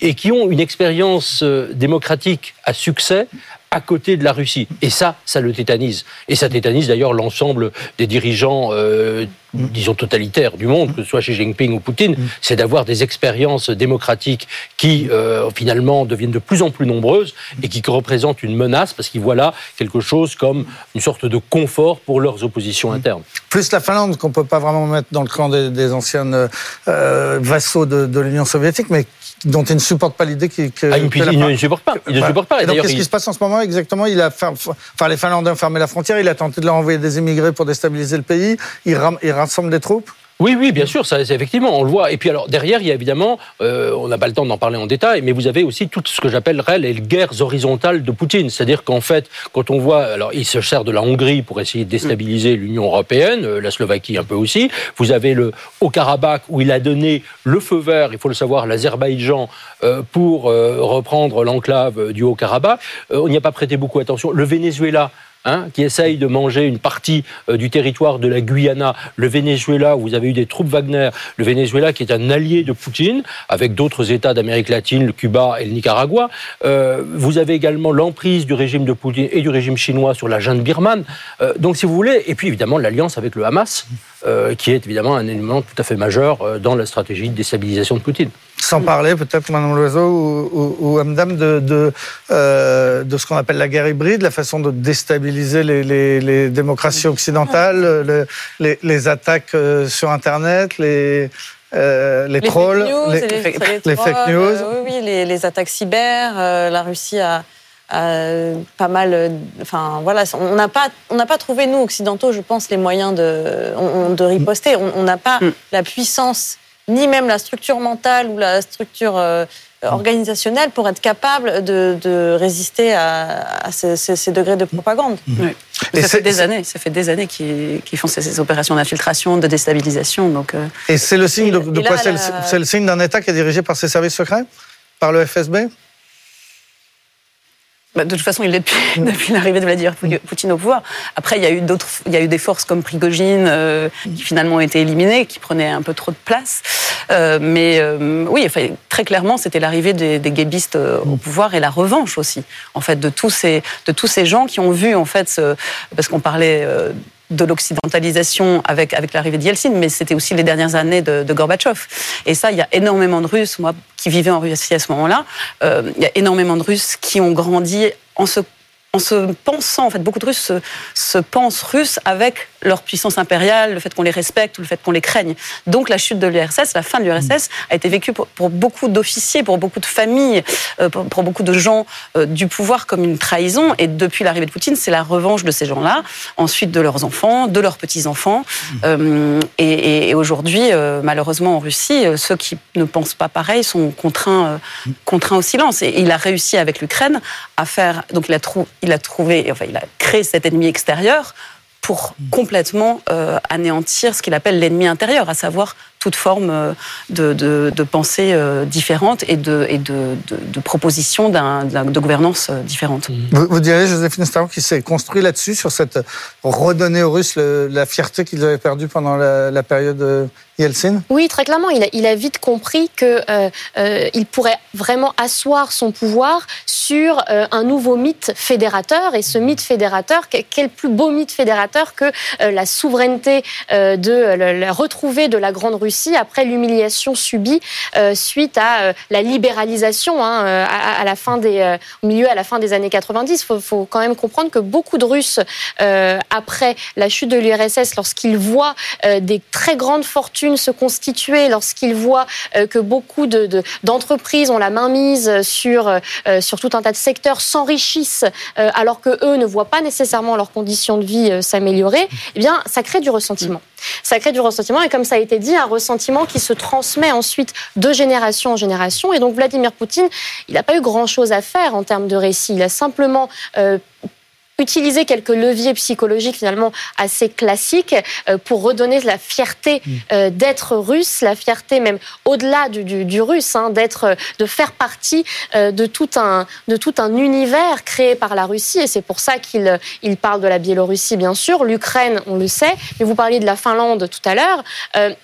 et qui ont une expérience euh, démocratique à succès à côté de la Russie. Et ça, ça le tétanise. Et ça tétanise d'ailleurs l'ensemble des dirigeants, euh, disons, totalitaires du monde, que ce soit Xi Jinping ou Poutine, c'est d'avoir des expériences démocratiques qui, euh, finalement, deviennent de plus en plus nombreuses et qui représentent une menace parce qu'ils voient là quelque chose comme une sorte de confort pour leurs oppositions internes. Plus la Finlande, qu'on ne peut pas vraiment mettre dans le camp des, anciens vassaux de, de l'Union soviétique, mais dont il ne supporte pas l'idée que. Ah, il, ne supporte pas. Il ne supporte pas. Et donc, qu'est-ce qui se passe en ce moment exactement? Il a, enfin, les Finlandais ont fermé la frontière. Il a tenté de leur envoyer des immigrés pour déstabiliser le pays. Il, il rassemble des troupes? Oui, oui, bien sûr, ça, effectivement, on le voit. Et puis alors derrière, il y a évidemment, euh, on n'a pas le temps d'en parler en détail, mais vous avez aussi tout ce que j'appellerais les guerres horizontales de Poutine. C'est-à-dire qu'en fait, quand on voit, alors il se sert de la Hongrie pour essayer de déstabiliser mm. l'Union européenne, euh, la Slovaquie un peu aussi. Vous avez le Haut-Karabakh où il a donné le feu vert, il faut le savoir, l'Azerbaïdjan euh, pour reprendre l'enclave du Haut-Karabakh. on n'y a pas prêté beaucoup attention. Le Venezuela Hein, qui essaye de manger une partie euh, du territoire de la Guyana, le Venezuela, où vous avez eu des troupes Wagner, le Venezuela qui est un allié de Poutine, avec d'autres États d'Amérique latine, le Cuba et le Nicaragua. Euh, vous avez également l'emprise du régime de Poutine et du régime chinois sur la junte birmane. Euh, donc, si vous voulez, et puis évidemment l'alliance avec le Hamas, qui est évidemment un élément tout à fait majeur dans la stratégie de déstabilisation de Poutine sans parler peut-être, Madame Loiseau ou, ou, Amdam, de, de, euh, de ce qu'on appelle la guerre hybride, la façon de déstabiliser les, les, les démocraties occidentales, les, les, attaques euh, sur Internet, les, euh, les, trolls, les, fake news. Euh, oui, oui, les, attaques cyber. Euh, la Russie a, pas mal. Enfin, voilà, on n'a pas, on n'a pas trouvé nous occidentaux, je pense, les moyens de, de riposter. On n'a pas mm. la puissance ni même la structure mentale ou la structure euh, organisationnelle pour être capable de, résister à, ces, degrés de propagande. Mmh. Et ça fait des années, ça fait des années qu'ils font ces, opérations d'infiltration, de déstabilisation. Donc, euh. Et c'est le signe de, quoi C'est le signe d'un État qui est dirigé par ses services secrets, par le FSB bah, de toute façon, il est depuis, l'arrivée de Vladimir Poutine au pouvoir. Après, il y a eu d'autres, il y a eu des forces comme Prigogine euh, qui finalement ont été éliminées, qui prenaient un peu trop de place. Euh, mais euh, oui, enfin, très clairement, c'était l'arrivée des, des guébistes au pouvoir et la revanche aussi, en fait, de tous ces, de tous ces gens qui ont vu, en fait, ce, parce qu'on parlait de l'occidentalisation avec, avec l'arrivée de Yeltsin, mais c'était aussi les dernières années de, Gorbatchev. Et ça, il y a énormément de Russes, moi qui vivais en Russie à ce moment-là, euh, il y a énormément de Russes qui ont grandi en se en se pensant, en fait, beaucoup de Russes se, pensent russes avec leur puissance impériale, le fait qu'on les respecte ou le fait qu'on les craigne. Donc la chute de l'URSS, la fin de l'URSS, a été vécue pour, beaucoup d'officiers, pour beaucoup de familles, euh, pour, beaucoup de gens euh, du pouvoir comme une trahison. Et depuis l'arrivée de Poutine, c'est la revanche de ces gens-là, ensuite de leurs enfants, de leurs petits-enfants. Euh, et, aujourd'hui, malheureusement en Russie, ceux qui ne pensent pas pareil sont contraints, contraints au silence. Et il a réussi avec l'Ukraine à faire. Donc il a, il a trouvé, enfin il a créé cet ennemi extérieur pour complètement anéantir ce qu'il appelle l'ennemi intérieur, à savoir toute forme de, de, pensée différente et de, et de, proposition de gouvernance différente. Vous, vous direz, Joséphine Staron, qui s'est construit là-dessus, sur cette redonner aux Russes la fierté qu'ils avaient perdue pendant la, la période Yeltsin? Oui, très clairement. Il a, il a vite compris qu'il euh, euh, pourrait vraiment asseoir son pouvoir sur euh, un nouveau mythe fédérateur. Et ce mythe fédérateur, quel plus beau mythe fédérateur que la souveraineté de la retrouvée de la Grande Russie après l'humiliation subie suite à la libéralisation hein, à, la fin des, au milieu à la fin des années 90. Il faut, quand même comprendre que beaucoup de Russes, après la chute de l'URSS, lorsqu'ils voient des très grandes fortunes se constituer lorsqu'ils voient euh, que beaucoup d'entreprises ont la main mise sur, euh, sur tout un tas de secteurs, s'enrichissent alors que eux ne voient pas nécessairement leurs conditions de vie euh, s'améliorer, eh bien, ça crée du ressentiment. Ça crée du ressentiment et comme ça a été dit, un ressentiment qui se transmet ensuite de génération en génération. Et donc Vladimir Poutine, il n'a pas eu grand-chose à faire en termes de récit. Il a simplement utiliser quelques leviers psychologiques finalement assez classiques euh, pour redonner la fierté mm. euh, d'être russe, la fierté même au-delà du, russe, hein, d'être, euh, de faire partie de tout un de tout un univers créé par la Russie. Et c'est pour ça qu'il il parle de la Biélorussie bien sûr, l'Ukraine on le sait, mais vous parliez de la Finlande tout à l'heure.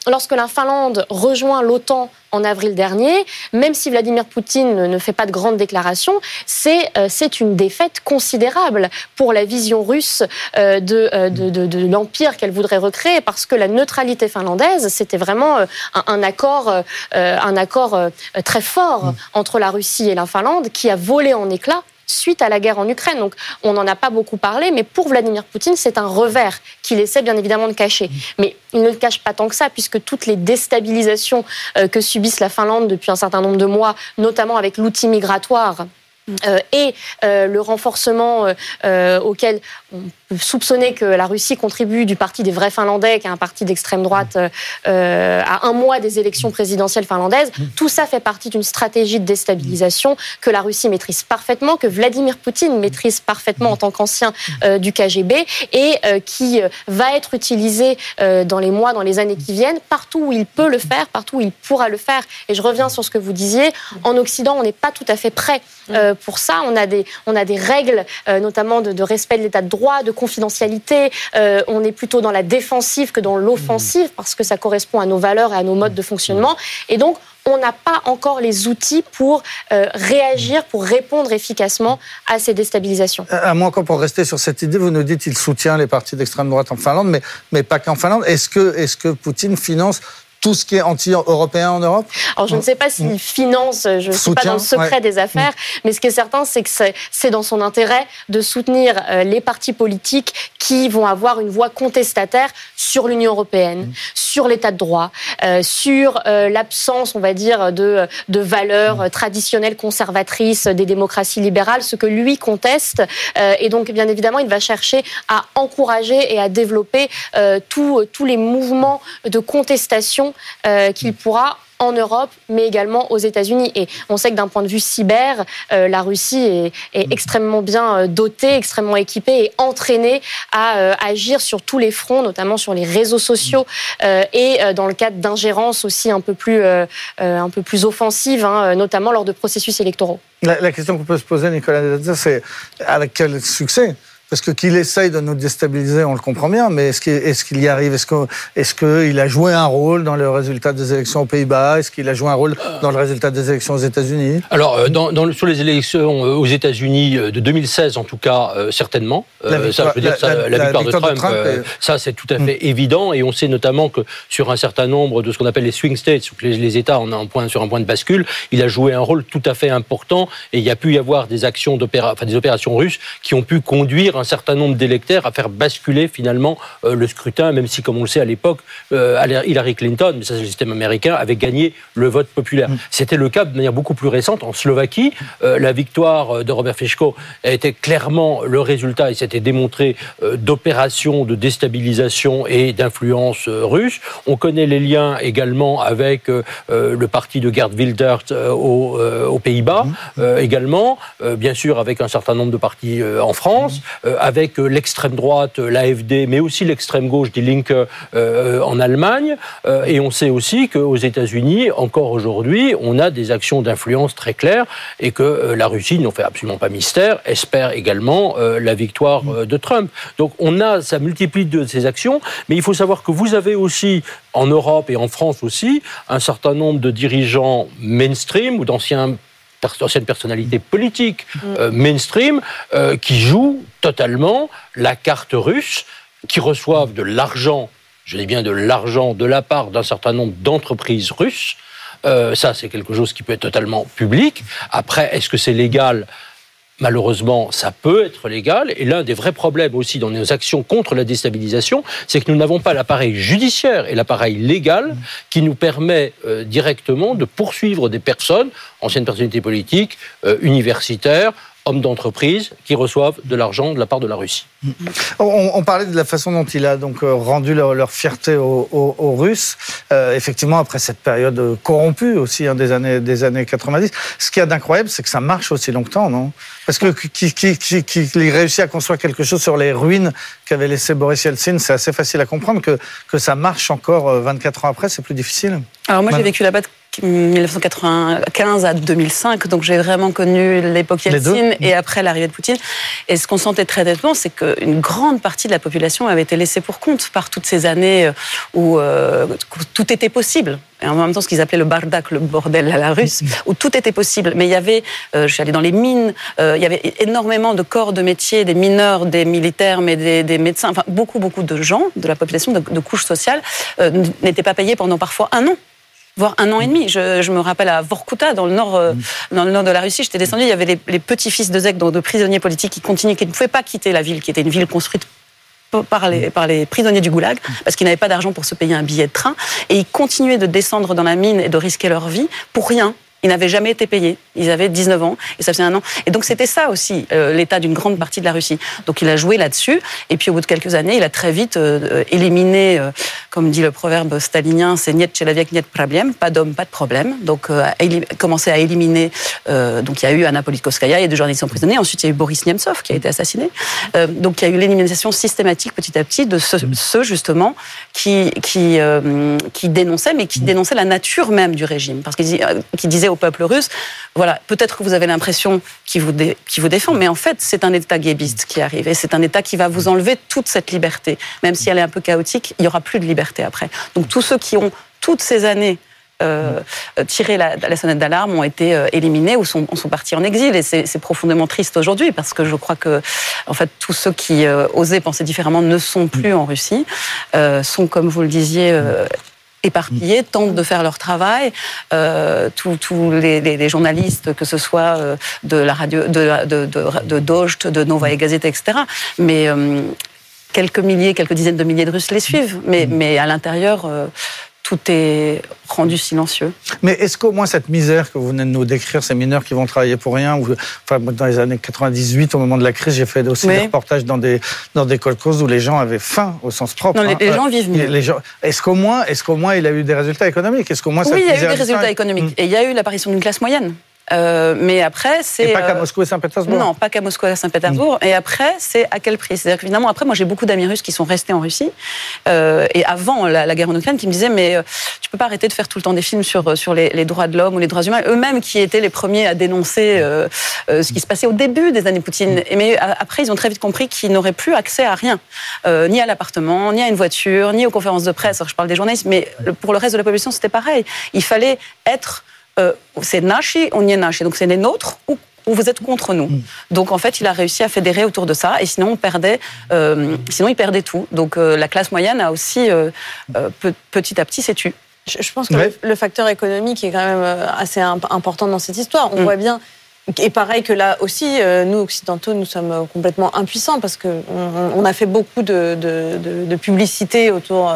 lorsque la Finlande rejoint l'OTAN en avril dernier, même si Vladimir Poutine ne fait pas de grandes déclarations, c'est euh, c'est une défaite considérable pour la vision russe euh, euh, de, de, de, l'empire qu'elle voudrait recréer, parce que la neutralité finlandaise, c'était vraiment un, accord, un accord très fort mm. entre la Russie et la Finlande qui a volé en éclats suite à la guerre en Ukraine. Donc on n'en a pas beaucoup parlé, mais pour Vladimir Poutine, c'est un revers qu'il essaie bien évidemment de cacher. Mais il ne le cache pas tant que ça, puisque toutes les déstabilisations euh, que subissent la Finlande depuis un certain nombre de mois, notamment avec l'outil migratoire, euh, et euh, le renforcement auquel on soupçonner que la Russie contribue du parti des vrais Finlandais, qui est un parti d'extrême droite, euh, à un mois des élections présidentielles finlandaises. Tout ça fait partie d'une stratégie de déstabilisation que la Russie maîtrise parfaitement, que Vladimir Poutine maîtrise parfaitement en tant qu'ancien euh, du KGB et euh, qui va être utilisé dans les mois, dans les années qui viennent, partout où il peut le faire, partout où il pourra le faire. Et je reviens sur ce que vous disiez. En Occident, on n'est pas tout à fait prêt pour ça. On a des, on a des règles, notamment de, de respect de l'état de droit, de confidentialité. Euh, on est plutôt dans la défensive que dans l'offensive parce que ça correspond à nos valeurs et à nos modes de fonctionnement. Et donc, on n'a pas encore les outils pour euh, réagir, pour répondre efficacement à ces déstabilisations. Euh, à moi, encore pour rester sur cette idée, vous nous dites qu'il soutient les partis d'extrême droite en Finlande, mais, mais pas qu'en Finlande. Est-ce que, est -ce que Poutine finance tout ce qui est anti-européen en Europe Alors je ne sais pas s'il mm. finance, je ne suis pas dans le secret des affaires, mm. mais ce qui est certain, c'est que c'est dans son intérêt de soutenir euh, les partis politiques qui vont avoir une voix contestataire sur l'Union européenne, mm. sur l'état de droit, euh, sur euh, l'absence, on va dire, de, de valeurs traditionnelles conservatrices des démocraties libérales, ce que lui conteste. et donc, bien évidemment, il va chercher à encourager et à développer tous les mouvements de contestation euh, qu'il pourra en Europe, mais également aux États-Unis. Et on sait que d'un point de vue cyber, euh, la Russie est, extrêmement bien euh, dotée, extrêmement équipée et entraînée à agir sur tous les fronts, notamment sur les réseaux sociaux et dans le cadre d'ingérence aussi un peu plus, un peu plus offensive, hein, notamment lors de processus électoraux. La, question qu'on peut se poser, Nicolas c'est à quel succès parce que qu'il essaye de nous déstabiliser, on le comprend bien, mais est-ce qu'il y arrive Est-ce qu'il a joué un rôle dans le résultat des élections aux Pays-Bas? Est-ce qu'il a joué un rôle dans le résultat des élections aux États-Unis? Alors, euh, dans, sur les élections euh, aux États-Unis euh, de 2016, en tout cas, certainement. La victoire, de Trump, ça c'est tout à fait mm. évident. Et on sait notamment que sur un certain nombre de ce qu'on appelle les swing states, les, les États on a un point, sur un point de bascule, il a joué un rôle tout à fait important. Et il y a pu y avoir des actions enfin des opérations russes qui ont pu conduire un certain nombre d'électeurs à faire basculer finalement euh, le scrutin, même si, comme on le sait à l'époque, euh, Hillary Clinton, mais ça c'est le système américain, avait gagné le vote populaire. Mm. C'était le cas de manière beaucoup plus récente en Slovaquie. Euh, la victoire de Robert Fico était clairement le résultat, et s'était démontré, d'opérations de déstabilisation et d'influence russe. On connaît les liens également avec le parti de Gerd Wildert aux, Pays-Bas, mm. également, bien sûr avec un certain nombre de partis en France. Avec l'extrême droite, l'AFD, mais aussi l'extrême gauche, die Linke en Allemagne. et on sait aussi qu'aux États-Unis, encore aujourd'hui, on a des actions d'influence très claires et que la Russie, n'en fait absolument pas mystère, espère également la victoire de Trump. Donc on a, ça multiplie de ces actions, mais il faut savoir que vous avez aussi en Europe et en France aussi un certain nombre de dirigeants mainstream ou d'anciens d'anciennes personnalités politiques mm. euh, mainstream euh, qui jouent totalement la carte russe, qui reçoivent de l'argent, je dis bien de l'argent de la part d'un certain nombre d'entreprises russes. Euh, ça, c'est quelque chose qui peut être totalement public. Après, est-ce que c'est légal malheureusement, ça peut être légal. Et l'un des vrais problèmes aussi dans nos actions contre la déstabilisation, c'est que nous n'avons pas l'appareil judiciaire et l'appareil légal qui nous permet euh, directement de poursuivre des personnes, anciennes personnalités politiques, euh, universitaires, hommes d'entreprise qui reçoivent de l'argent de la part de la Russie. On, parlait de la façon dont il a donc euh, rendu leur, fierté aux, Russes, euh, effectivement après cette période corrompue aussi hein, des années des années 90. Ce qu'il y a d'incroyable, c'est que ça marche aussi longtemps, non? Parce que qui, qui, qui, réussit à construire quelque chose sur les ruines qu'avait laissé Boris Yeltsin, c'est assez facile à comprendre que que ça marche encore 24 euh, ans après, c'est plus difficile. Alors moi j'ai vécu là-bas 1995 à 2005, donc j'ai vraiment connu l'époque Yeltsin et après l'arrivée de Poutine. Et ce qu'on sentait très nettement, c'est qu'une grande partie de la population avait été laissée pour compte par toutes ces années euh, où, euh, tout était possible. Et en même temps, ce qu'ils appelaient le bardak, le bordel à la russe, où tout était possible. Mais il y avait, euh, je suis allée dans les mines, il y avait énormément de corps de métier, des mineurs, des militaires, mais des, médecins, enfin beaucoup, beaucoup de gens de la population, de, de couches sociales, n'étaient pas payés pendant parfois un an voire un an et demi. Je, me rappelle à Vorkuta, dans le nord, euh, mm. dans le nord de la Russie, j'étais descendu, il y avait les, petits-fils de Zek, donc de prisonniers politiques qui continuaient, qui ne pouvaient pas quitter la ville, qui était une ville construite par les, par les prisonniers du goulag, parce qu'ils n'avaient pas d'argent pour se payer un billet de train, et ils continuaient de descendre dans la mine et de risquer leur vie pour rien, ils n'avaient jamais été payés. Ils avaient 19 ans et ça faisait un an. Et donc c'était ça aussi euh, l'état d'une grande partie de la Russie. Donc il a joué là-dessus. Et puis au bout de quelques années, il a très vite euh, euh, éliminé, comme dit le proverbe stalinien, c'est niet chelaviek, niet problem, pas d'homme, pas de problème. Donc a commencé à éliminer. donc il y a eu Anna Politkovskaya, il y a deux journalistes emprisonnés. Ensuite il y a eu Boris Nemtsov qui a été assassiné. donc il y a eu l'élimination systématique petit à petit de ceux, justement qui qui, qui dénonçaient, mais qui dénonçaient la nature même du régime, parce qu'ils disaient au peuple russe, voilà, peut-être que vous avez l'impression qu'il vous, vous défend, mais en fait, c'est un État guébiste qui arrive. Et c'est un État qui va vous enlever toute cette liberté. Même si elle est un peu chaotique, il n'y aura plus de liberté après. Donc tous ceux qui ont toutes ces années euh, tiré la, sonnette d'alarme ont été euh, éliminés ou sont, sont partis en exil. Et c'est profondément triste aujourd'hui parce que je crois que, en fait, tous ceux qui euh, osaient penser différemment ne sont plus en Russie, sont, comme vous le disiez, éparpillés, tentent de faire leur travail. Euh, tous les, journalistes, que ce soit euh, de la radio, de, de, de, de de Nova et Gazette, etc. Mais euh, quelques milliers, quelques dizaines de milliers de Russes les suivent. Mais, mais à l'intérieur, tout est rendu silencieux. Mais est-ce qu'au moins cette misère que vous venez de nous décrire, ces mineurs qui vont travailler pour rien, ou, enfin, dans les années 98, au moment de la crise, j'ai fait aussi des reportages dans des, dans des où les gens avaient faim au sens propre. Non, les, hein. gens vivent mieux. est-ce qu'au moins, est qu'au moins il a eu des résultats économiques? Est-ce qu'au moins Oui, il y a eu des résultats économiques. Mmh. Et il y a eu l'apparition d'une classe moyenne. Euh, mais après, c'est. Et pas qu'à euh, Moscou et Saint-Pétersbourg Non, pas qu'à Moscou et Saint-Pétersbourg. Mm. Et après, c'est à quel prix? C'est-à-dire qu'évidemment, après, moi, j'ai beaucoup d'amis russes qui sont restés en Russie. Euh, et avant la, guerre en Ukraine, qui me disasaient Mais tu peux pas arrêter de faire tout le temps des films sur, sur les, droits de l'homme ou les droits humains. Eux-mêmes qui étaient les premiers à dénoncer ce qui se passait au début des années Poutine. Et mais après, ils ont très vite compris qu'ils n'auraient plus accès à rien. ni à l'appartement, ni à une voiture, ni aux conférences de presse. Alors, je parle des journalistes, mais pour le reste de la population, c'était pareil. Il fallait être euh, c'est nashi, on y est nashi. Donc c'est les nôtres ou, vous êtes contre nous. Mm. Donc en fait, il a réussi à fédérer autour de ça. Et sinon, on perdait, euh, sinon il perdait tout. Donc euh, la classe moyenne a aussi petit à petit s'est tue. Je pense que le facteur économique est quand même assez important dans cette histoire. On mm. voit bien et pareil que là aussi, nous occidentaux, nous sommes complètement impuissants parce qu'on on a fait beaucoup de, de, de publicité autour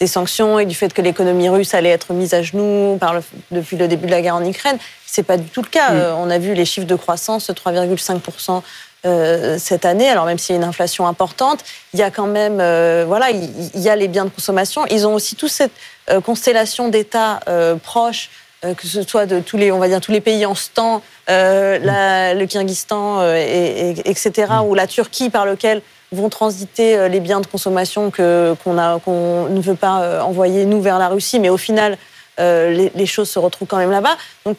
des sanctions et du fait que l'économie russe allait être mise à genoux par depuis le début de la guerre en Ukraine. C'est pas du tout le cas. Mm. Euh, on a vu les chiffres de croissance, 3,5% euh, cette année. Alors même s'il y a une inflation importante, il y a quand même, euh, voilà, il, y a les biens de consommation. Ils ont aussi toute cette constellation d'États proches que ce soit de tous les, on va dire, tous les pays en stand, le Kyrgyzstan, et, etc., mm. ou la Turquie par lequel vont transiter les biens de consommation qu'on, a, qu'on ne veut pas envoyer, nous, vers la Russie, mais au final, les, les, choses se retrouvent quand même là-bas. Donc,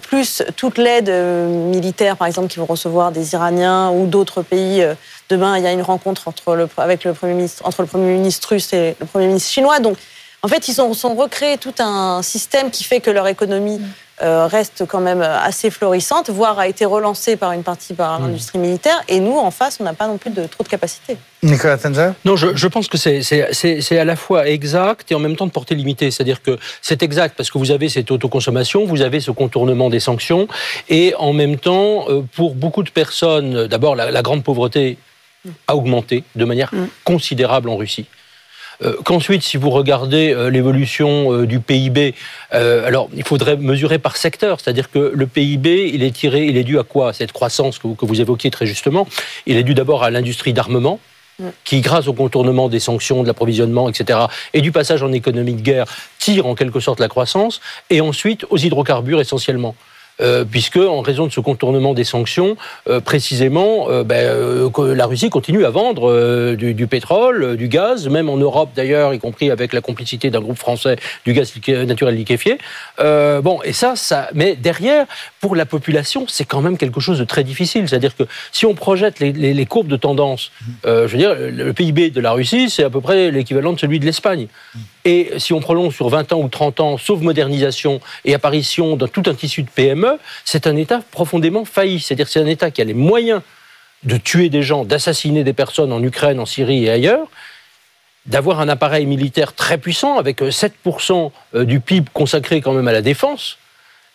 plus toute l'aide euh, militaire, par exemple, qu'ils vont recevoir des Iraniens ou d'autres pays. Euh, demain, il y a une rencontre entre le, avec le Premier ministre, entre le Premier ministre russe et le Premier ministre chinois. Donc, en fait, ils ont, sont recréés tout un système qui fait que leur économie euh, reste quand même assez florissante, voire a été relancée par une partie par hmm. l'industrie militaire. Et nous, en face, on n'a pas non plus de trop de capacité. Nicolas Tenzer Non, je, je, pense que c'est à la fois exact et en même temps de portée limitée. C'est-à-dire que c'est exact parce que vous avez cette autoconsommation, vous avez ce contournement des sanctions, et en même temps, euh, pour beaucoup de personnes, d'abord, la, la, grande pauvreté a augmenté de manière hmm. considérable en Russie. Euh, qu'ensuite, si vous regardez euh, l'évolution euh, du PIB, alors il faudrait mesurer par secteur, c'est-à-dire que le PIB, il est tiré, il est dû à quoi? Cette croissance que vous, évoquiez très justement, il est dû d'abord à l'industrie d'armement, qui, grâce au contournement des sanctions, de l'approvisionnement, etc., et du passage en économie de guerre, tire en quelque sorte la croissance, et ensuite aux hydrocarbures essentiellement. Euh, puisque en raison de ce contournement des sanctions, euh, précisément, euh, ben, la Russie continue à vendre du, pétrole, du gaz, même en Europe d'ailleurs, y compris avec la complicité d'un groupe français du gaz naturel liquéfié. bon, et ça, ça, mais derrière, pour la population, c'est quand même quelque chose de très difficile. C'est-à-dire que si on projette les, courbes de tendance, je veux dire, le PIB de la Russie, c'est à peu près l'équivalent de celui de l'Espagne. Et si on prolonge sur 20 ans ou 30 ans, sauf modernisation et apparition dans tout un tissu de PME, c'est un État profondément failli. C'est-à-dire c'est un État qui a les moyens de tuer des gens, d'assassiner des personnes en Ukraine, en Syrie et ailleurs, d'avoir un appareil militaire très puissant avec 7% euh, du PIB consacré quand même à la défense,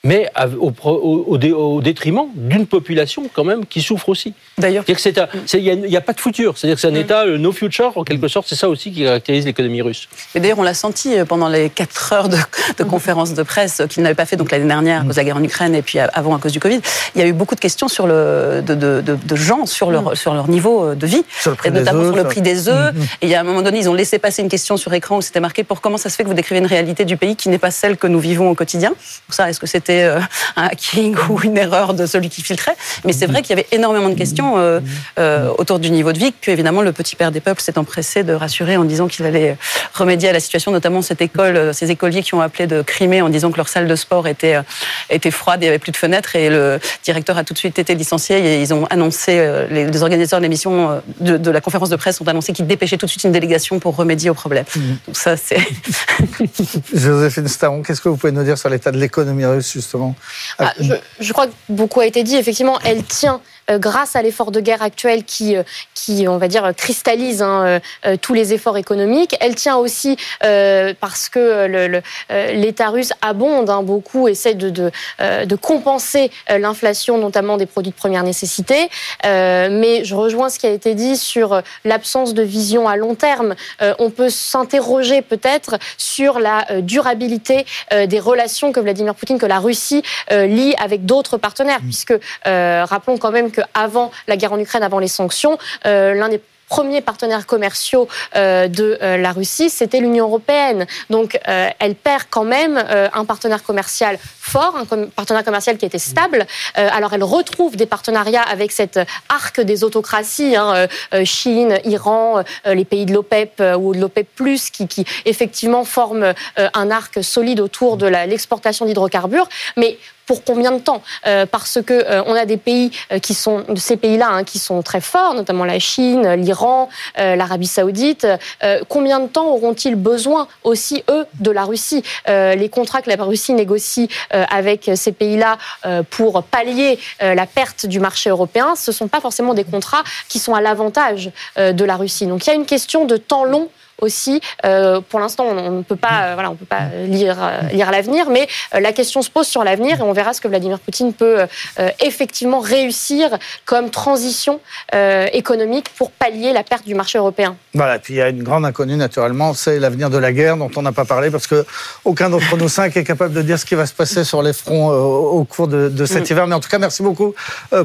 mais au, détriment d'une population quand même qui souffre aussi. D'ailleurs, il n'y a, pas de futur. C'est-à-dire que c'est un État no future en quelque sorte. C'est ça aussi qui caractérise l'économie russe. Et d'ailleurs, on l'a senti euh, pendant les quatre heures de, de conférence de presse qu'il n'avait pas fait donc l'année dernière à cause de la guerre en Ukraine et puis avant à cause du Covid. Il y a eu beaucoup de questions sur le de, de, de gens sur leur sur leur niveau euh, de vie, et notamment sur le prix des œufs. Et il y a un moment donné, ils ont laissé passer une question sur écran où c'était marqué pour comment ça se fait que vous décrivez une réalité du pays qui n'est pas celle que nous vivons au quotidien? Pour ça, est-ce que c'était euh, un hacking ou une erreur de celui qui filtrait. Mais c'est vrai qu'il y avait énormément de questions euh, euh, autour du niveau de vie que, évidemment, le petit père des peuples s'est empressé de rassurer en disant qu'il allait remédier à la situation, notamment cette école, ces écoliers qui ont appelé de Crimée en disant que leur salle de sport était, était froide et il n'y avait plus de fenêtres. Et le directeur a tout de suite été licencié et ils ont annoncé, les, organisateurs de l'émission de, de, la conférence de presse ont annoncé qu'ils dépêchaient tout de suite une délégation pour remédier au problème. Mmh. Donc ça, c'est... Joséphine Staron, qu'est-ce que vous pouvez nous dire sur l'état de l'économie russe, ah, je, crois que beaucoup a été dit. Effectivement, elle tient grâce à l'effort de guerre actuel qui, euh, qui on va dire, cristallise hein, euh, tous les efforts économiques. Elle tient aussi parce que l'État russe abonde hein, beaucoup, essaie de, de, de compenser l'inflation, notamment des produits de première nécessité. mais je rejoins ce qui a été dit sur l'absence de vision à long terme. on peut s'interroger peut-être sur la durabilité des relations que Vladimir Poutine, que la Russie lie avec d'autres partenaires, puisque rappelons quand même que avant la guerre en Ukraine, avant les sanctions, euh, l'un des premiers partenaires commerciaux euh, de euh, la Russie, c'était l'Union européenne. Donc, elle perd quand même un partenaire commercial fort, un partenaire commercial qui était stable. alors, elle retrouve des partenariats avec cet arc des autocraties, hein, Chine, Iran, les pays de l'OPEP ou de l'OPEP+, qui, qui effectivement forment un arc solide autour de l'exportation d'hydrocarbures. Mais pour combien de temps euh, Parce que euh, on a des pays euh, qui sont ces pays-là hein, qui sont très forts, notamment la Chine, l'Iran, l'Arabie Saoudite. combien de temps auront-ils besoin aussi eux de la Russie Les contrats que la Russie négocie avec ces pays-là pour pallier la perte du marché européen, ce sont pas forcément des contrats qui sont à l'avantage de la Russie. Donc il y a une question de temps long aussi. Euh, pour l'instant, on ne peut pas, euh, voilà, on peut pas lire, euh, lire l'avenir, mais la question se pose sur l'avenir et on verra ce que Vladimir Poutine peut effectivement réussir comme transition économique pour pallier la perte du marché européen. Voilà, et puis il y a une grande inconnue naturellement, c'est l'avenir de la guerre dont on n'a pas parlé parce que aucun d'entre nous cinq est capable de dire ce qui va se passer sur les fronts au cours de, cet mm. hiver. Mais en tout cas, merci beaucoup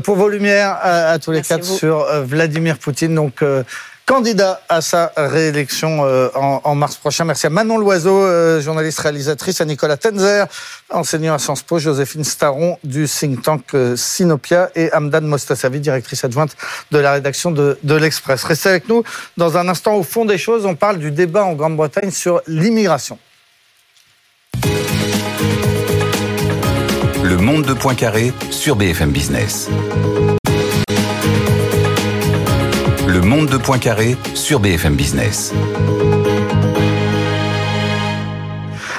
pour vos lumières à, tous les quatre sur Vladimir Poutine. Donc candidat à sa réélection euh, en, mars prochain. Merci à Manon Loiseau, euh, journaliste réalisatrice, à Nicolas Tenzer, enseignant à Sciences Po, Joséphine Staron du think tank euh, Sinopia et Amdan Mostasavi, directrice adjointe de la rédaction de, de l'Express. Restez avec nous. Dans un instant, au fond des choses, on parle du débat en Grande-Bretagne sur l'immigration. Le monde de Poincaré sur BFM Business. Monde de Poincaré sur BFM Business.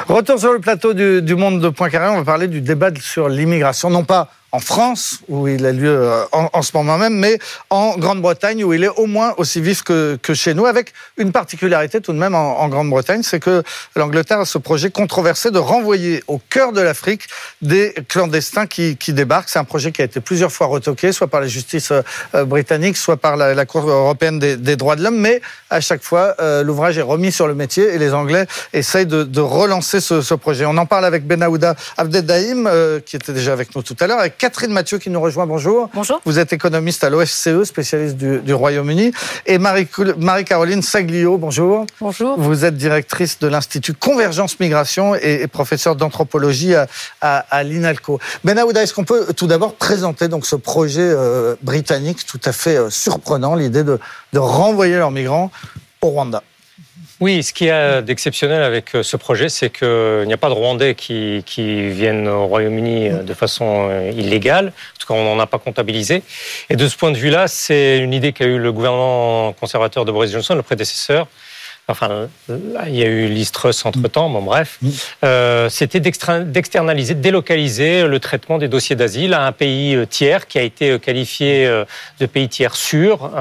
Retour sur le plateau du, du monde de Poincaré, on va parler du débat sur l'immigration, non pas en France, où il a lieu euh, en, ce moment même, mais en Grande-Bretagne, où il est au moins aussi vif que, chez nous, avec une particularité tout de même en, Grande-Bretagne, c'est que l'Angleterre a ce projet controversé de renvoyer au cœur de l'Afrique des clandestins qui, débarquent. C'est un projet qui a été plusieurs fois retoqué, soit par la justice euh, britannique, soit par la, Cour européenne des, droits de l'homme, mais à chaque fois, euh, l'ouvrage est remis sur le métier et les Anglais essayent de, relancer ce, projet. On en parle avec Benahouda Abdedaïm, qui était déjà avec nous tout à l'heure, avec Catherine Mathieu qui nous rejoint. Bonjour. Bonjour. Vous êtes économiste à l'OFCE, spécialiste du, Royaume-Uni. Et Marie-Caroline Saglio, bonjour. Bonjour. Vous êtes directrice de l'Institut Convergence Migration et, professeur d'anthropologie à, l'INALCO. Ben Aouda, est-ce qu'on peut tout d'abord présenter donc ce projet euh, britannique tout à fait euh, surprenant, l'idée de, de renvoyer leurs migrants au Rwanda? Oui, ce qui est d'exceptionnel avec euh, ce projet, c'est qu'il n'y a pas de Rwandais qui, viennent au Royaume-Uni euh, de façon euh, illégale. En tout cas, on n'en a pas comptabilisé. Et de ce point de vue-là, c'est une idée qu'a eu le gouvernement conservateur de Boris Johnson, le prédécesseur, enfin, il y a eu l'Istrus entre-temps, bon bref, euh, c'était d'externaliser, de délocaliser le traitement des dossiers d'asile à un pays euh, tiers qui a été euh, qualifié de pays tiers sûr,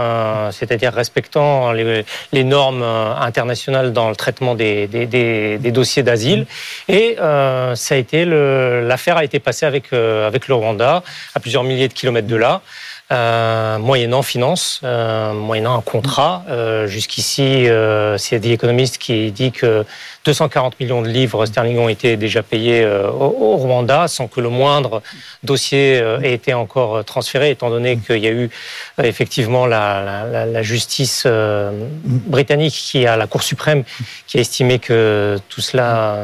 c'est-à-dire respectant les, normes internationales dans le traitement des, des, dossiers d'asile. Et ça a été l'affaire a été passée avec, avec le Rwanda, à plusieurs milliers de kilomètres de là. Euh, moyennant finance, euh, moyennant un contrat. Euh, Jusqu'ici, euh, c'est The Economist qui dit que 240 millions de livres sterling ont été déjà payés au, Rwanda sans que le moindre dossier ait été encore transféré, étant donné qu'il y a eu effectivement la, justice britannique qui a la Cour suprême qui a estimé que tout cela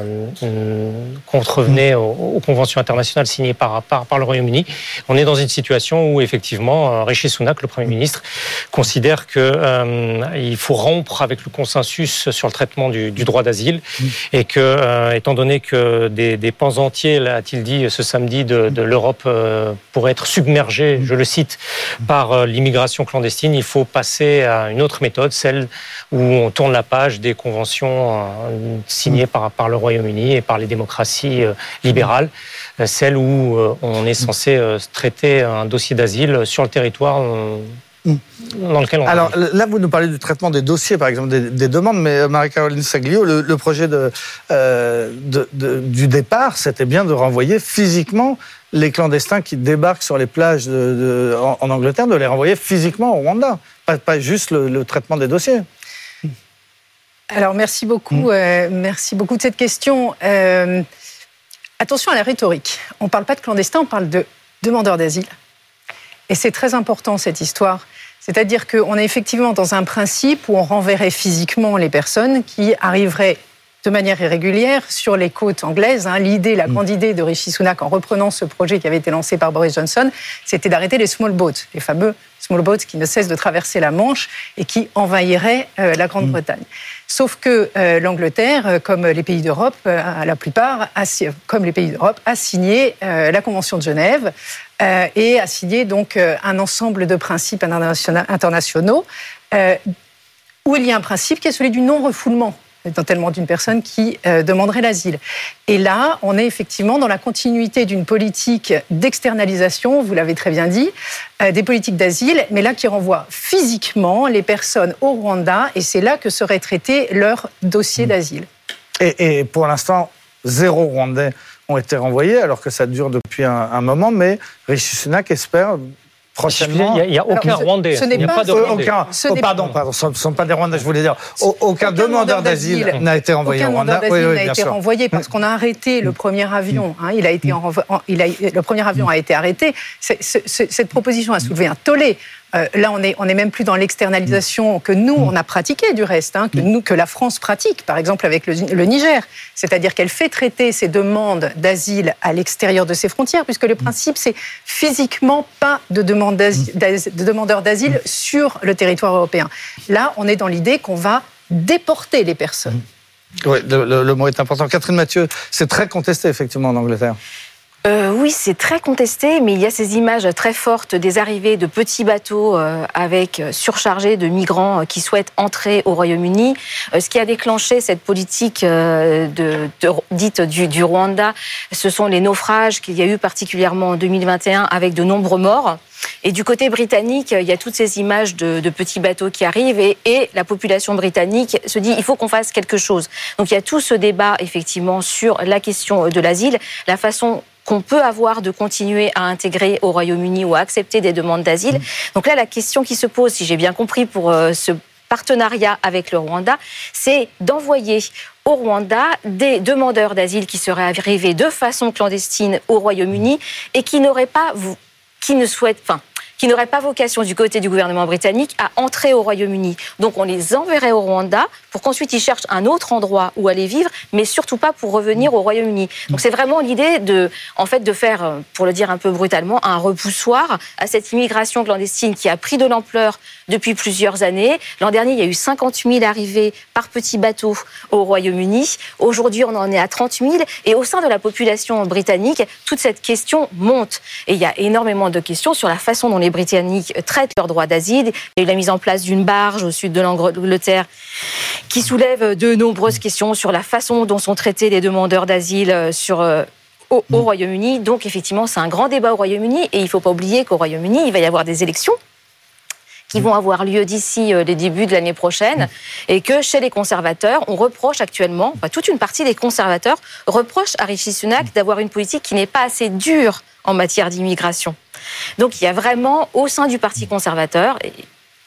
contrevenait aux, conventions internationales signées par, par, par le Royaume-Uni. On est dans une situation où effectivement Rishi Sunak, le Premier ministre, considère qu'il faut rompre avec le consensus sur le traitement du droit d'asile et que, euh, étant donné que des, des pans entiers, a-t-il dit ce samedi, de, de l'Europe euh, pourraient être submergés, je le cite, par euh, l'immigration clandestine, il faut passer à une autre méthode, celle où on tourne la page des conventions signées par, par le Royaume-Uni et par les démocraties libérales, celle où on est censé traiter un dossier d'asile sur le territoire dans lequel on Alors là, vous nous parlez du traitement des dossiers, par exemple, des, demandes, mais euh, Marie-Caroline Saglio, le, projet euh, de, du départ, c'était bien de renvoyer physiquement les clandestins qui débarquent sur les plages en, Angleterre, de les renvoyer physiquement au Rwanda, pas, juste le, traitement des dossiers. Alors merci beaucoup, euh, merci beaucoup de cette question. Attention à la rhétorique. On ne parle pas de clandestins, on parle de demandeurs d'asile. Et c'est très important cette histoire. C'est-à-dire qu'on est effectivement dans un principe où on renverrait physiquement les personnes qui arriveraient de manière irrégulière sur les côtes anglaises. Hein. L'idée, la mm. grande idée de Rishi Sunak en reprenant ce projet qui avait été lancé par Boris Johnson, c'était d'arrêter les small boats, les fameux small boats qui ne cessent de traverser la Manche et qui envahiraient euh, la Grande-Bretagne. Sauf que euh, l'Angleterre, euh, comme les pays d'Europe, la plupart, comme les pays d'Europe, a signé la Convention de Genève et a signé donc un ensemble de principes internationaux où il y a un principe qui est celui du non-refoulement tellement d'une personne qui euh, demanderait l'asile. Et là, on est effectivement dans la continuité d'une politique d'externalisation, vous l'avez très bien dit, euh, des politiques d'asile, mais là qui renvoie physiquement les personnes au Rwanda, et c'est là que serait traité leur dossier mmh. d'asile. Et, pour l'instant, zéro Rwandais ont été renvoyés, alors que ça dure depuis un, un moment, mais Rishi Sunak espère prochainement. Il n'y a, aucun Rwandais. Ce n'est pas, de Aucun, oh, pardon, pardon, ce ne sont pas des Rwandais, je voulais dire. Aucun, demandeur d'asile n'a été renvoyé au Rwanda. Aucun demandeur d'asile n'a été renvoyé parce qu'on a arrêté le premier avion. Hein, il a été il a, le premier avion a été arrêté. cette proposition a soulevé un tollé Euh, là, on est, on est même plus dans l'externalisation que nous, on a pratiqué du reste, hein, que, nous, que la France pratique, par exemple avec le, Niger. C'est-à-dire qu'elle fait traiter ses demandes d'asile à l'extérieur de ses frontières, puisque le principe, c'est physiquement pas de, demande de demandeurs d'asile sur le territoire européen. Là, on est dans l'idée qu'on va déporter les personnes. Oui, le, mot est important. Catherine Mathieu, c'est très contesté effectivement en Angleterre. Euh, oui, c'est très contesté, mais il y a ces images très fortes des arrivées de petits bateaux euh, avec euh, surchargés de migrants qui souhaitent entrer au Royaume-Uni. ce qui a déclenché cette politique de, dite du, du, Rwanda, ce sont les naufrages qu'il y a eu particulièrement en 2021 avec de nombreux morts. Et du côté britannique, il y a toutes ces images de, petits bateaux qui arrivent et, et, la population britannique se dit il faut qu'on fasse quelque chose. Donc il y a tout ce débat effectivement sur la question de l'asile, la façon qu'on peut avoir de continuer à intégrer au Royaume-Uni ou à accepter des demandes d'asile. Mmh. Donc là, la question qui se pose, si j'ai bien compris, pour euh, ce partenariat avec le Rwanda, c'est d'envoyer au Rwanda des demandeurs d'asile qui seraient arrivés de façon clandestine au Royaume-Uni et qui n'auraient pas, qui ne souhaitent, enfin, qui n'auraient pas vocation du côté du gouvernement britannique à entrer au Royaume-Uni. Donc on les enverrait au Rwanda pour qu'ensuite ils cherchent un autre endroit où aller vivre, mais surtout pas pour revenir au Royaume-Uni. Donc c'est vraiment l'idée de, en fait, de faire, pour le dire un peu brutalement, un repoussoir à cette immigration clandestine qui a pris de l'ampleur depuis plusieurs années. L'an dernier, il y a eu 50 000 arrivées par petit bateau au Royaume-Uni. Aujourd'hui, on en est à 30 000. Et au sein de la population britannique, toute cette question monte. Et il y a énormément de questions sur la façon dont les Britanniques traitent leurs droits d'asile. Il y a eu la mise en place d'une barge au sud de l'Angleterre qui soulève de nombreuses questions sur la façon dont sont traités les demandeurs d'asile sur euh, au, au Royaume-Uni. Donc effectivement, c'est un grand débat au Royaume-Uni et il ne faut pas oublier qu'au Royaume-Uni, il va y avoir des élections qui vont avoir lieu d'ici euh, les débuts de l'année prochaine, et que chez les conservateurs, on reproche actuellement, toute une partie des conservateurs reproche à Rishi Sunak d'avoir une politique qui n'est pas assez dure en matière d'immigration. Donc il y a vraiment au sein du Parti conservateur,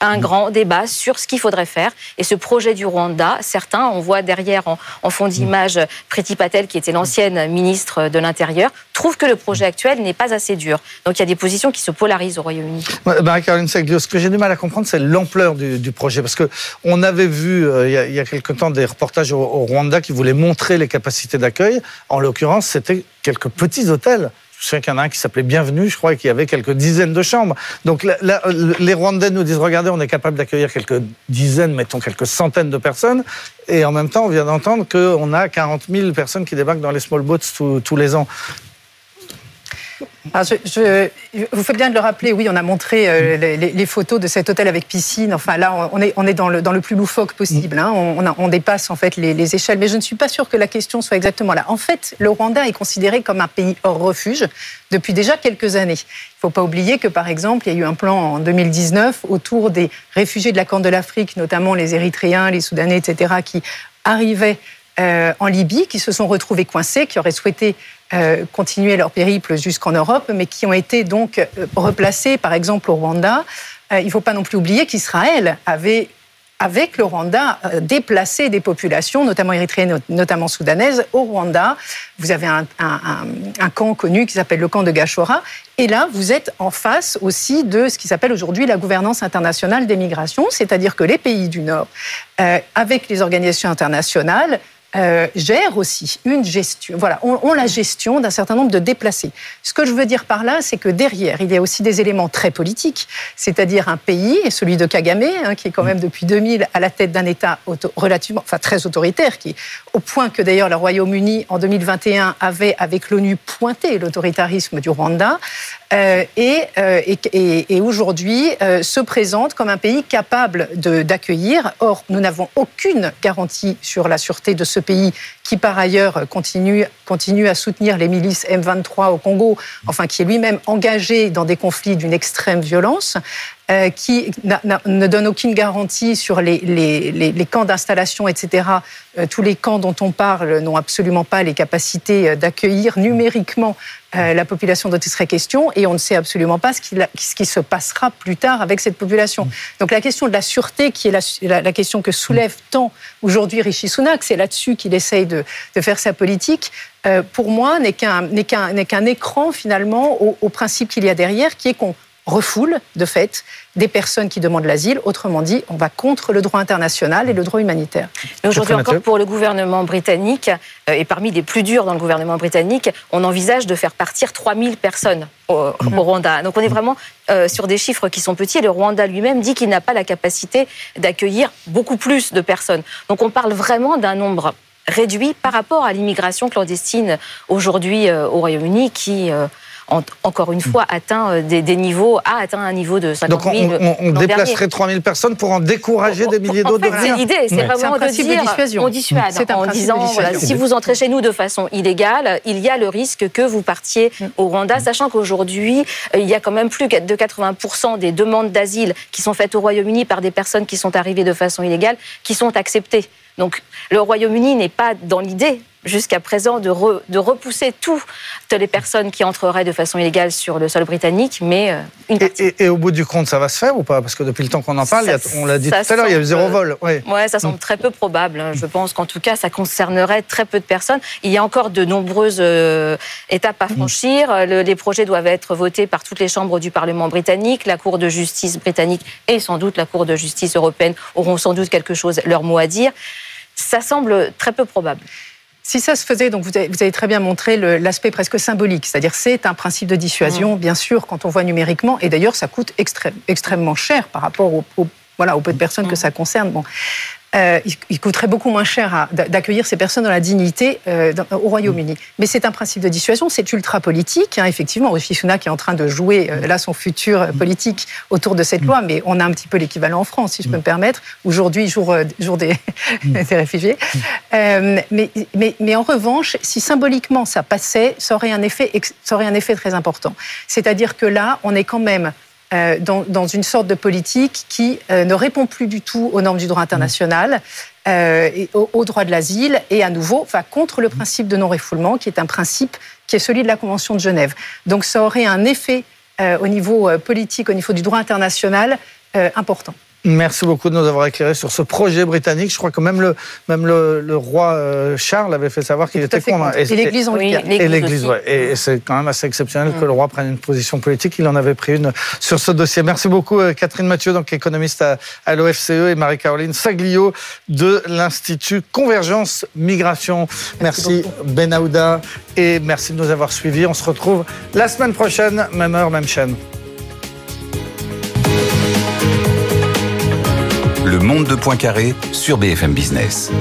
un grand débat sur ce qu'il faudrait faire. Et ce projet du Rwanda, certains, on voit derrière en, fond d'image Priti Patel, qui était l'ancienne ministre de l'Intérieur, trouvent que le projet actuel n'est pas assez dur. Donc il y a des positions qui se polarisent au Royaume-Uni. Marie-Caroline Seglio, ce que j'ai du mal à comprendre, c'est l'ampleur du, projet. Parce qu'on avait vu euh, il, y a, quelque temps des reportages au Rwanda qui voulaient montrer les capacités d'accueil. En l'occurrence, c'était quelques petits hôtels sais qu'il y en a un qui s'appelait Bienvenue, je crois, qu'il y avait quelques dizaines de chambres. Donc les Rwandais nous disent, regardez, on est capable d'accueillir quelques dizaines, mettons quelques centaines de personnes. Et en même temps, on vient d'entendre qu'on a 40 000 personnes qui débarquent dans les small boats tous les ans. Ah, je, vous faites bien de le rappeler, oui, on a montré euh, les, photos de cet hôtel avec piscine. Enfin, là, on est, on est dans, le, dans le plus loufoque possible. Hein. On, on, dépasse en fait les, échelles. Mais je ne suis pas sûre que la question soit exactement là. En fait, le Rwanda est considéré comme un pays hors refuge depuis déjà quelques années. Il ne faut pas oublier que, par exemple, il y a eu un plan en 2019 autour des réfugiés de la Corne de l'Afrique, notamment les Érythréens, les Soudanais, etc., qui arrivaient euh, en Libye, qui se sont retrouvés coincés, qui auraient souhaité euh, continuer leur périple jusqu'en Europe, mais qui ont été donc euh, replacés, par exemple, au Rwanda. il ne faut pas non plus oublier qu'Israël avait avec le Rwanda, déplacé des populations, notamment érythréennes, notamment soudanaises, au Rwanda. Vous avez un, camp connu qui s'appelle le camp de Gashora. Et là, vous êtes en face aussi de ce qui s'appelle aujourd'hui la gouvernance internationale des migrations, c'est-à-dire que les pays du Nord, avec les organisations internationales, euh, gère aussi une gestion, voilà, ont, la gestion d'un certain nombre de déplacés. Ce que je veux dire par là, c'est que derrière, il y a aussi des éléments très politiques, c'est-à-dire un pays, celui de Kagame, hein, qui est quand même depuis 2000 à la tête d'un État relativement, enfin très autoritaire, qui, au point que d'ailleurs le Royaume-Uni en 2021 avait, avec l'ONU, pointé l'autoritarisme du Rwanda, euh, et, euh, et, et, aujourd'hui euh, se présente comme un pays capable d'accueillir. Or, nous n'avons aucune garantie sur la sûreté de ce pays qui par ailleurs continue, continue à soutenir les milices M23 au Congo, enfin qui est lui-même engagé dans des conflits d'une extrême violence. Euh, qui ne donne aucune garantie sur les, les, les, camps d'installation, etc. Euh, tous les camps dont on parle n'ont absolument pas les capacités euh, d'accueillir numériquement la population dont il serait question, et on ne sait absolument pas ce qui, ce qui, se passera plus tard avec cette population. Donc la question de la sûreté, qui est la, la, question que soulève tant aujourd'hui Rishi Sunak, c'est là-dessus qu'il essaye de, de, faire sa politique, pour moi, n'est qu'un qu'un écran finalement au, au principe qu'il y a derrière, qui est qu'on refoule, de fait, des personnes qui demandent l'asile. Autrement dit, on va contre le droit international et le droit humanitaire. Aujourd'hui encore, pour le gouvernement britannique, euh, et parmi les plus durs dans le gouvernement britannique, on envisage de faire partir 3000 personnes au, mmh. Rwanda. Donc on est vraiment euh, sur des chiffres qui sont petits. Et le Rwanda lui-même dit qu'il n'a pas la capacité d'accueillir beaucoup plus de personnes. Donc on parle vraiment d'un nombre réduit par rapport à l'immigration clandestine aujourd'hui euh, au Royaume-Uni qui encore une fois, atteint euh, des, niveaux, a atteint un niveau de 50 000. Donc on, on déplacerait 3 000 personnes pour en décourager des milliers d'autres en fait, C'est l'idée, c'est vraiment de dire, on dissuade en disant, si vous entrez chez nous de façon illégale, il y a le risque que vous partiez mm. au Rwanda, sachant qu'aujourd'hui, euh, il y a quand même plus de 80% des demandes d'asile qui sont faites au Royaume-Uni par des personnes qui sont arrivées de façon illégale, qui sont acceptées. Donc le Royaume-Uni n'est pas dans l'idée jusqu'à présent de, de, repousser toutes les personnes qui entreraient de façon illégale sur le sol britannique, mais euh, une partie. Et, au bout du compte, ça va se faire ou pas? Parce que depuis le temps qu'on en parle, on l'a dit tout à l'heure, il y a eu zéro vol. Oui, ouais, ça semble très peu probable. Hein. Je pense qu'en tout cas, ça concernerait très peu de personnes. Il y a encore de nombreuses euh, étapes à mm. franchir. les projets doivent être votés par toutes les chambres du Parlement britannique. La Cour de justice britannique et sans doute la Cour de justice européenne auront sans doute quelque chose, leur mot à dire ça semble très peu probable. Si ça se faisait, donc vous avez, très bien montré l'aspect presque symbolique, c'est-à-dire c'est un principe de dissuasion, mmh. bien sûr, quand on voit numériquement, et d'ailleurs ça coûte extrêmement cher par rapport au, voilà, au peu de personnes que mmh. ça concerne. Bon. Euh, il, coûterait beaucoup moins cher d'accueillir ces personnes dans la dignité euh, au Royaume-Uni. Mais c'est un principe de dissuasion, c'est ultra politique. Hein, effectivement, Rishi Sunak est en train de jouer euh, là son futur politique autour de cette loi, mais on a un petit peu l'équivalent en France, si je peux me permettre. Aujourd'hui, jour, jour des, des réfugiés. mais, mais, mais, en revanche, si symboliquement ça passait, ça aurait un effet, ça aurait un effet très important. C'est-à-dire que là, on est quand même euh, dans, une sorte de politique qui euh, ne répond plus du tout aux normes du droit international, euh, et au, droit de l'asile, et à nouveau va contre le principe de non-refoulement, qui est un principe qui est celui de la Convention de Genève. Donc ça aurait un effet au niveau politique, au niveau du droit international important. Merci beaucoup de nous avoir éclairé sur ce projet britannique. Je crois que même le, même le, roi euh, Charles avait fait savoir qu'il était contre. Et, l'Église anglicane. Et l'Église, oui. Et c'est quand même assez exceptionnel que le roi prenne une position politique. Il en avait pris une sur ce dossier. Merci beaucoup, euh, Catherine Mathieu, donc économiste à, l'OFCE, et Marie-Caroline Saglio de l'Institut Convergence Migration. Merci, Ben Aouda, et merci de nous avoir suivis. On se retrouve la semaine prochaine, même heure, même chaîne. Monde de Poincaré sur BFM Business.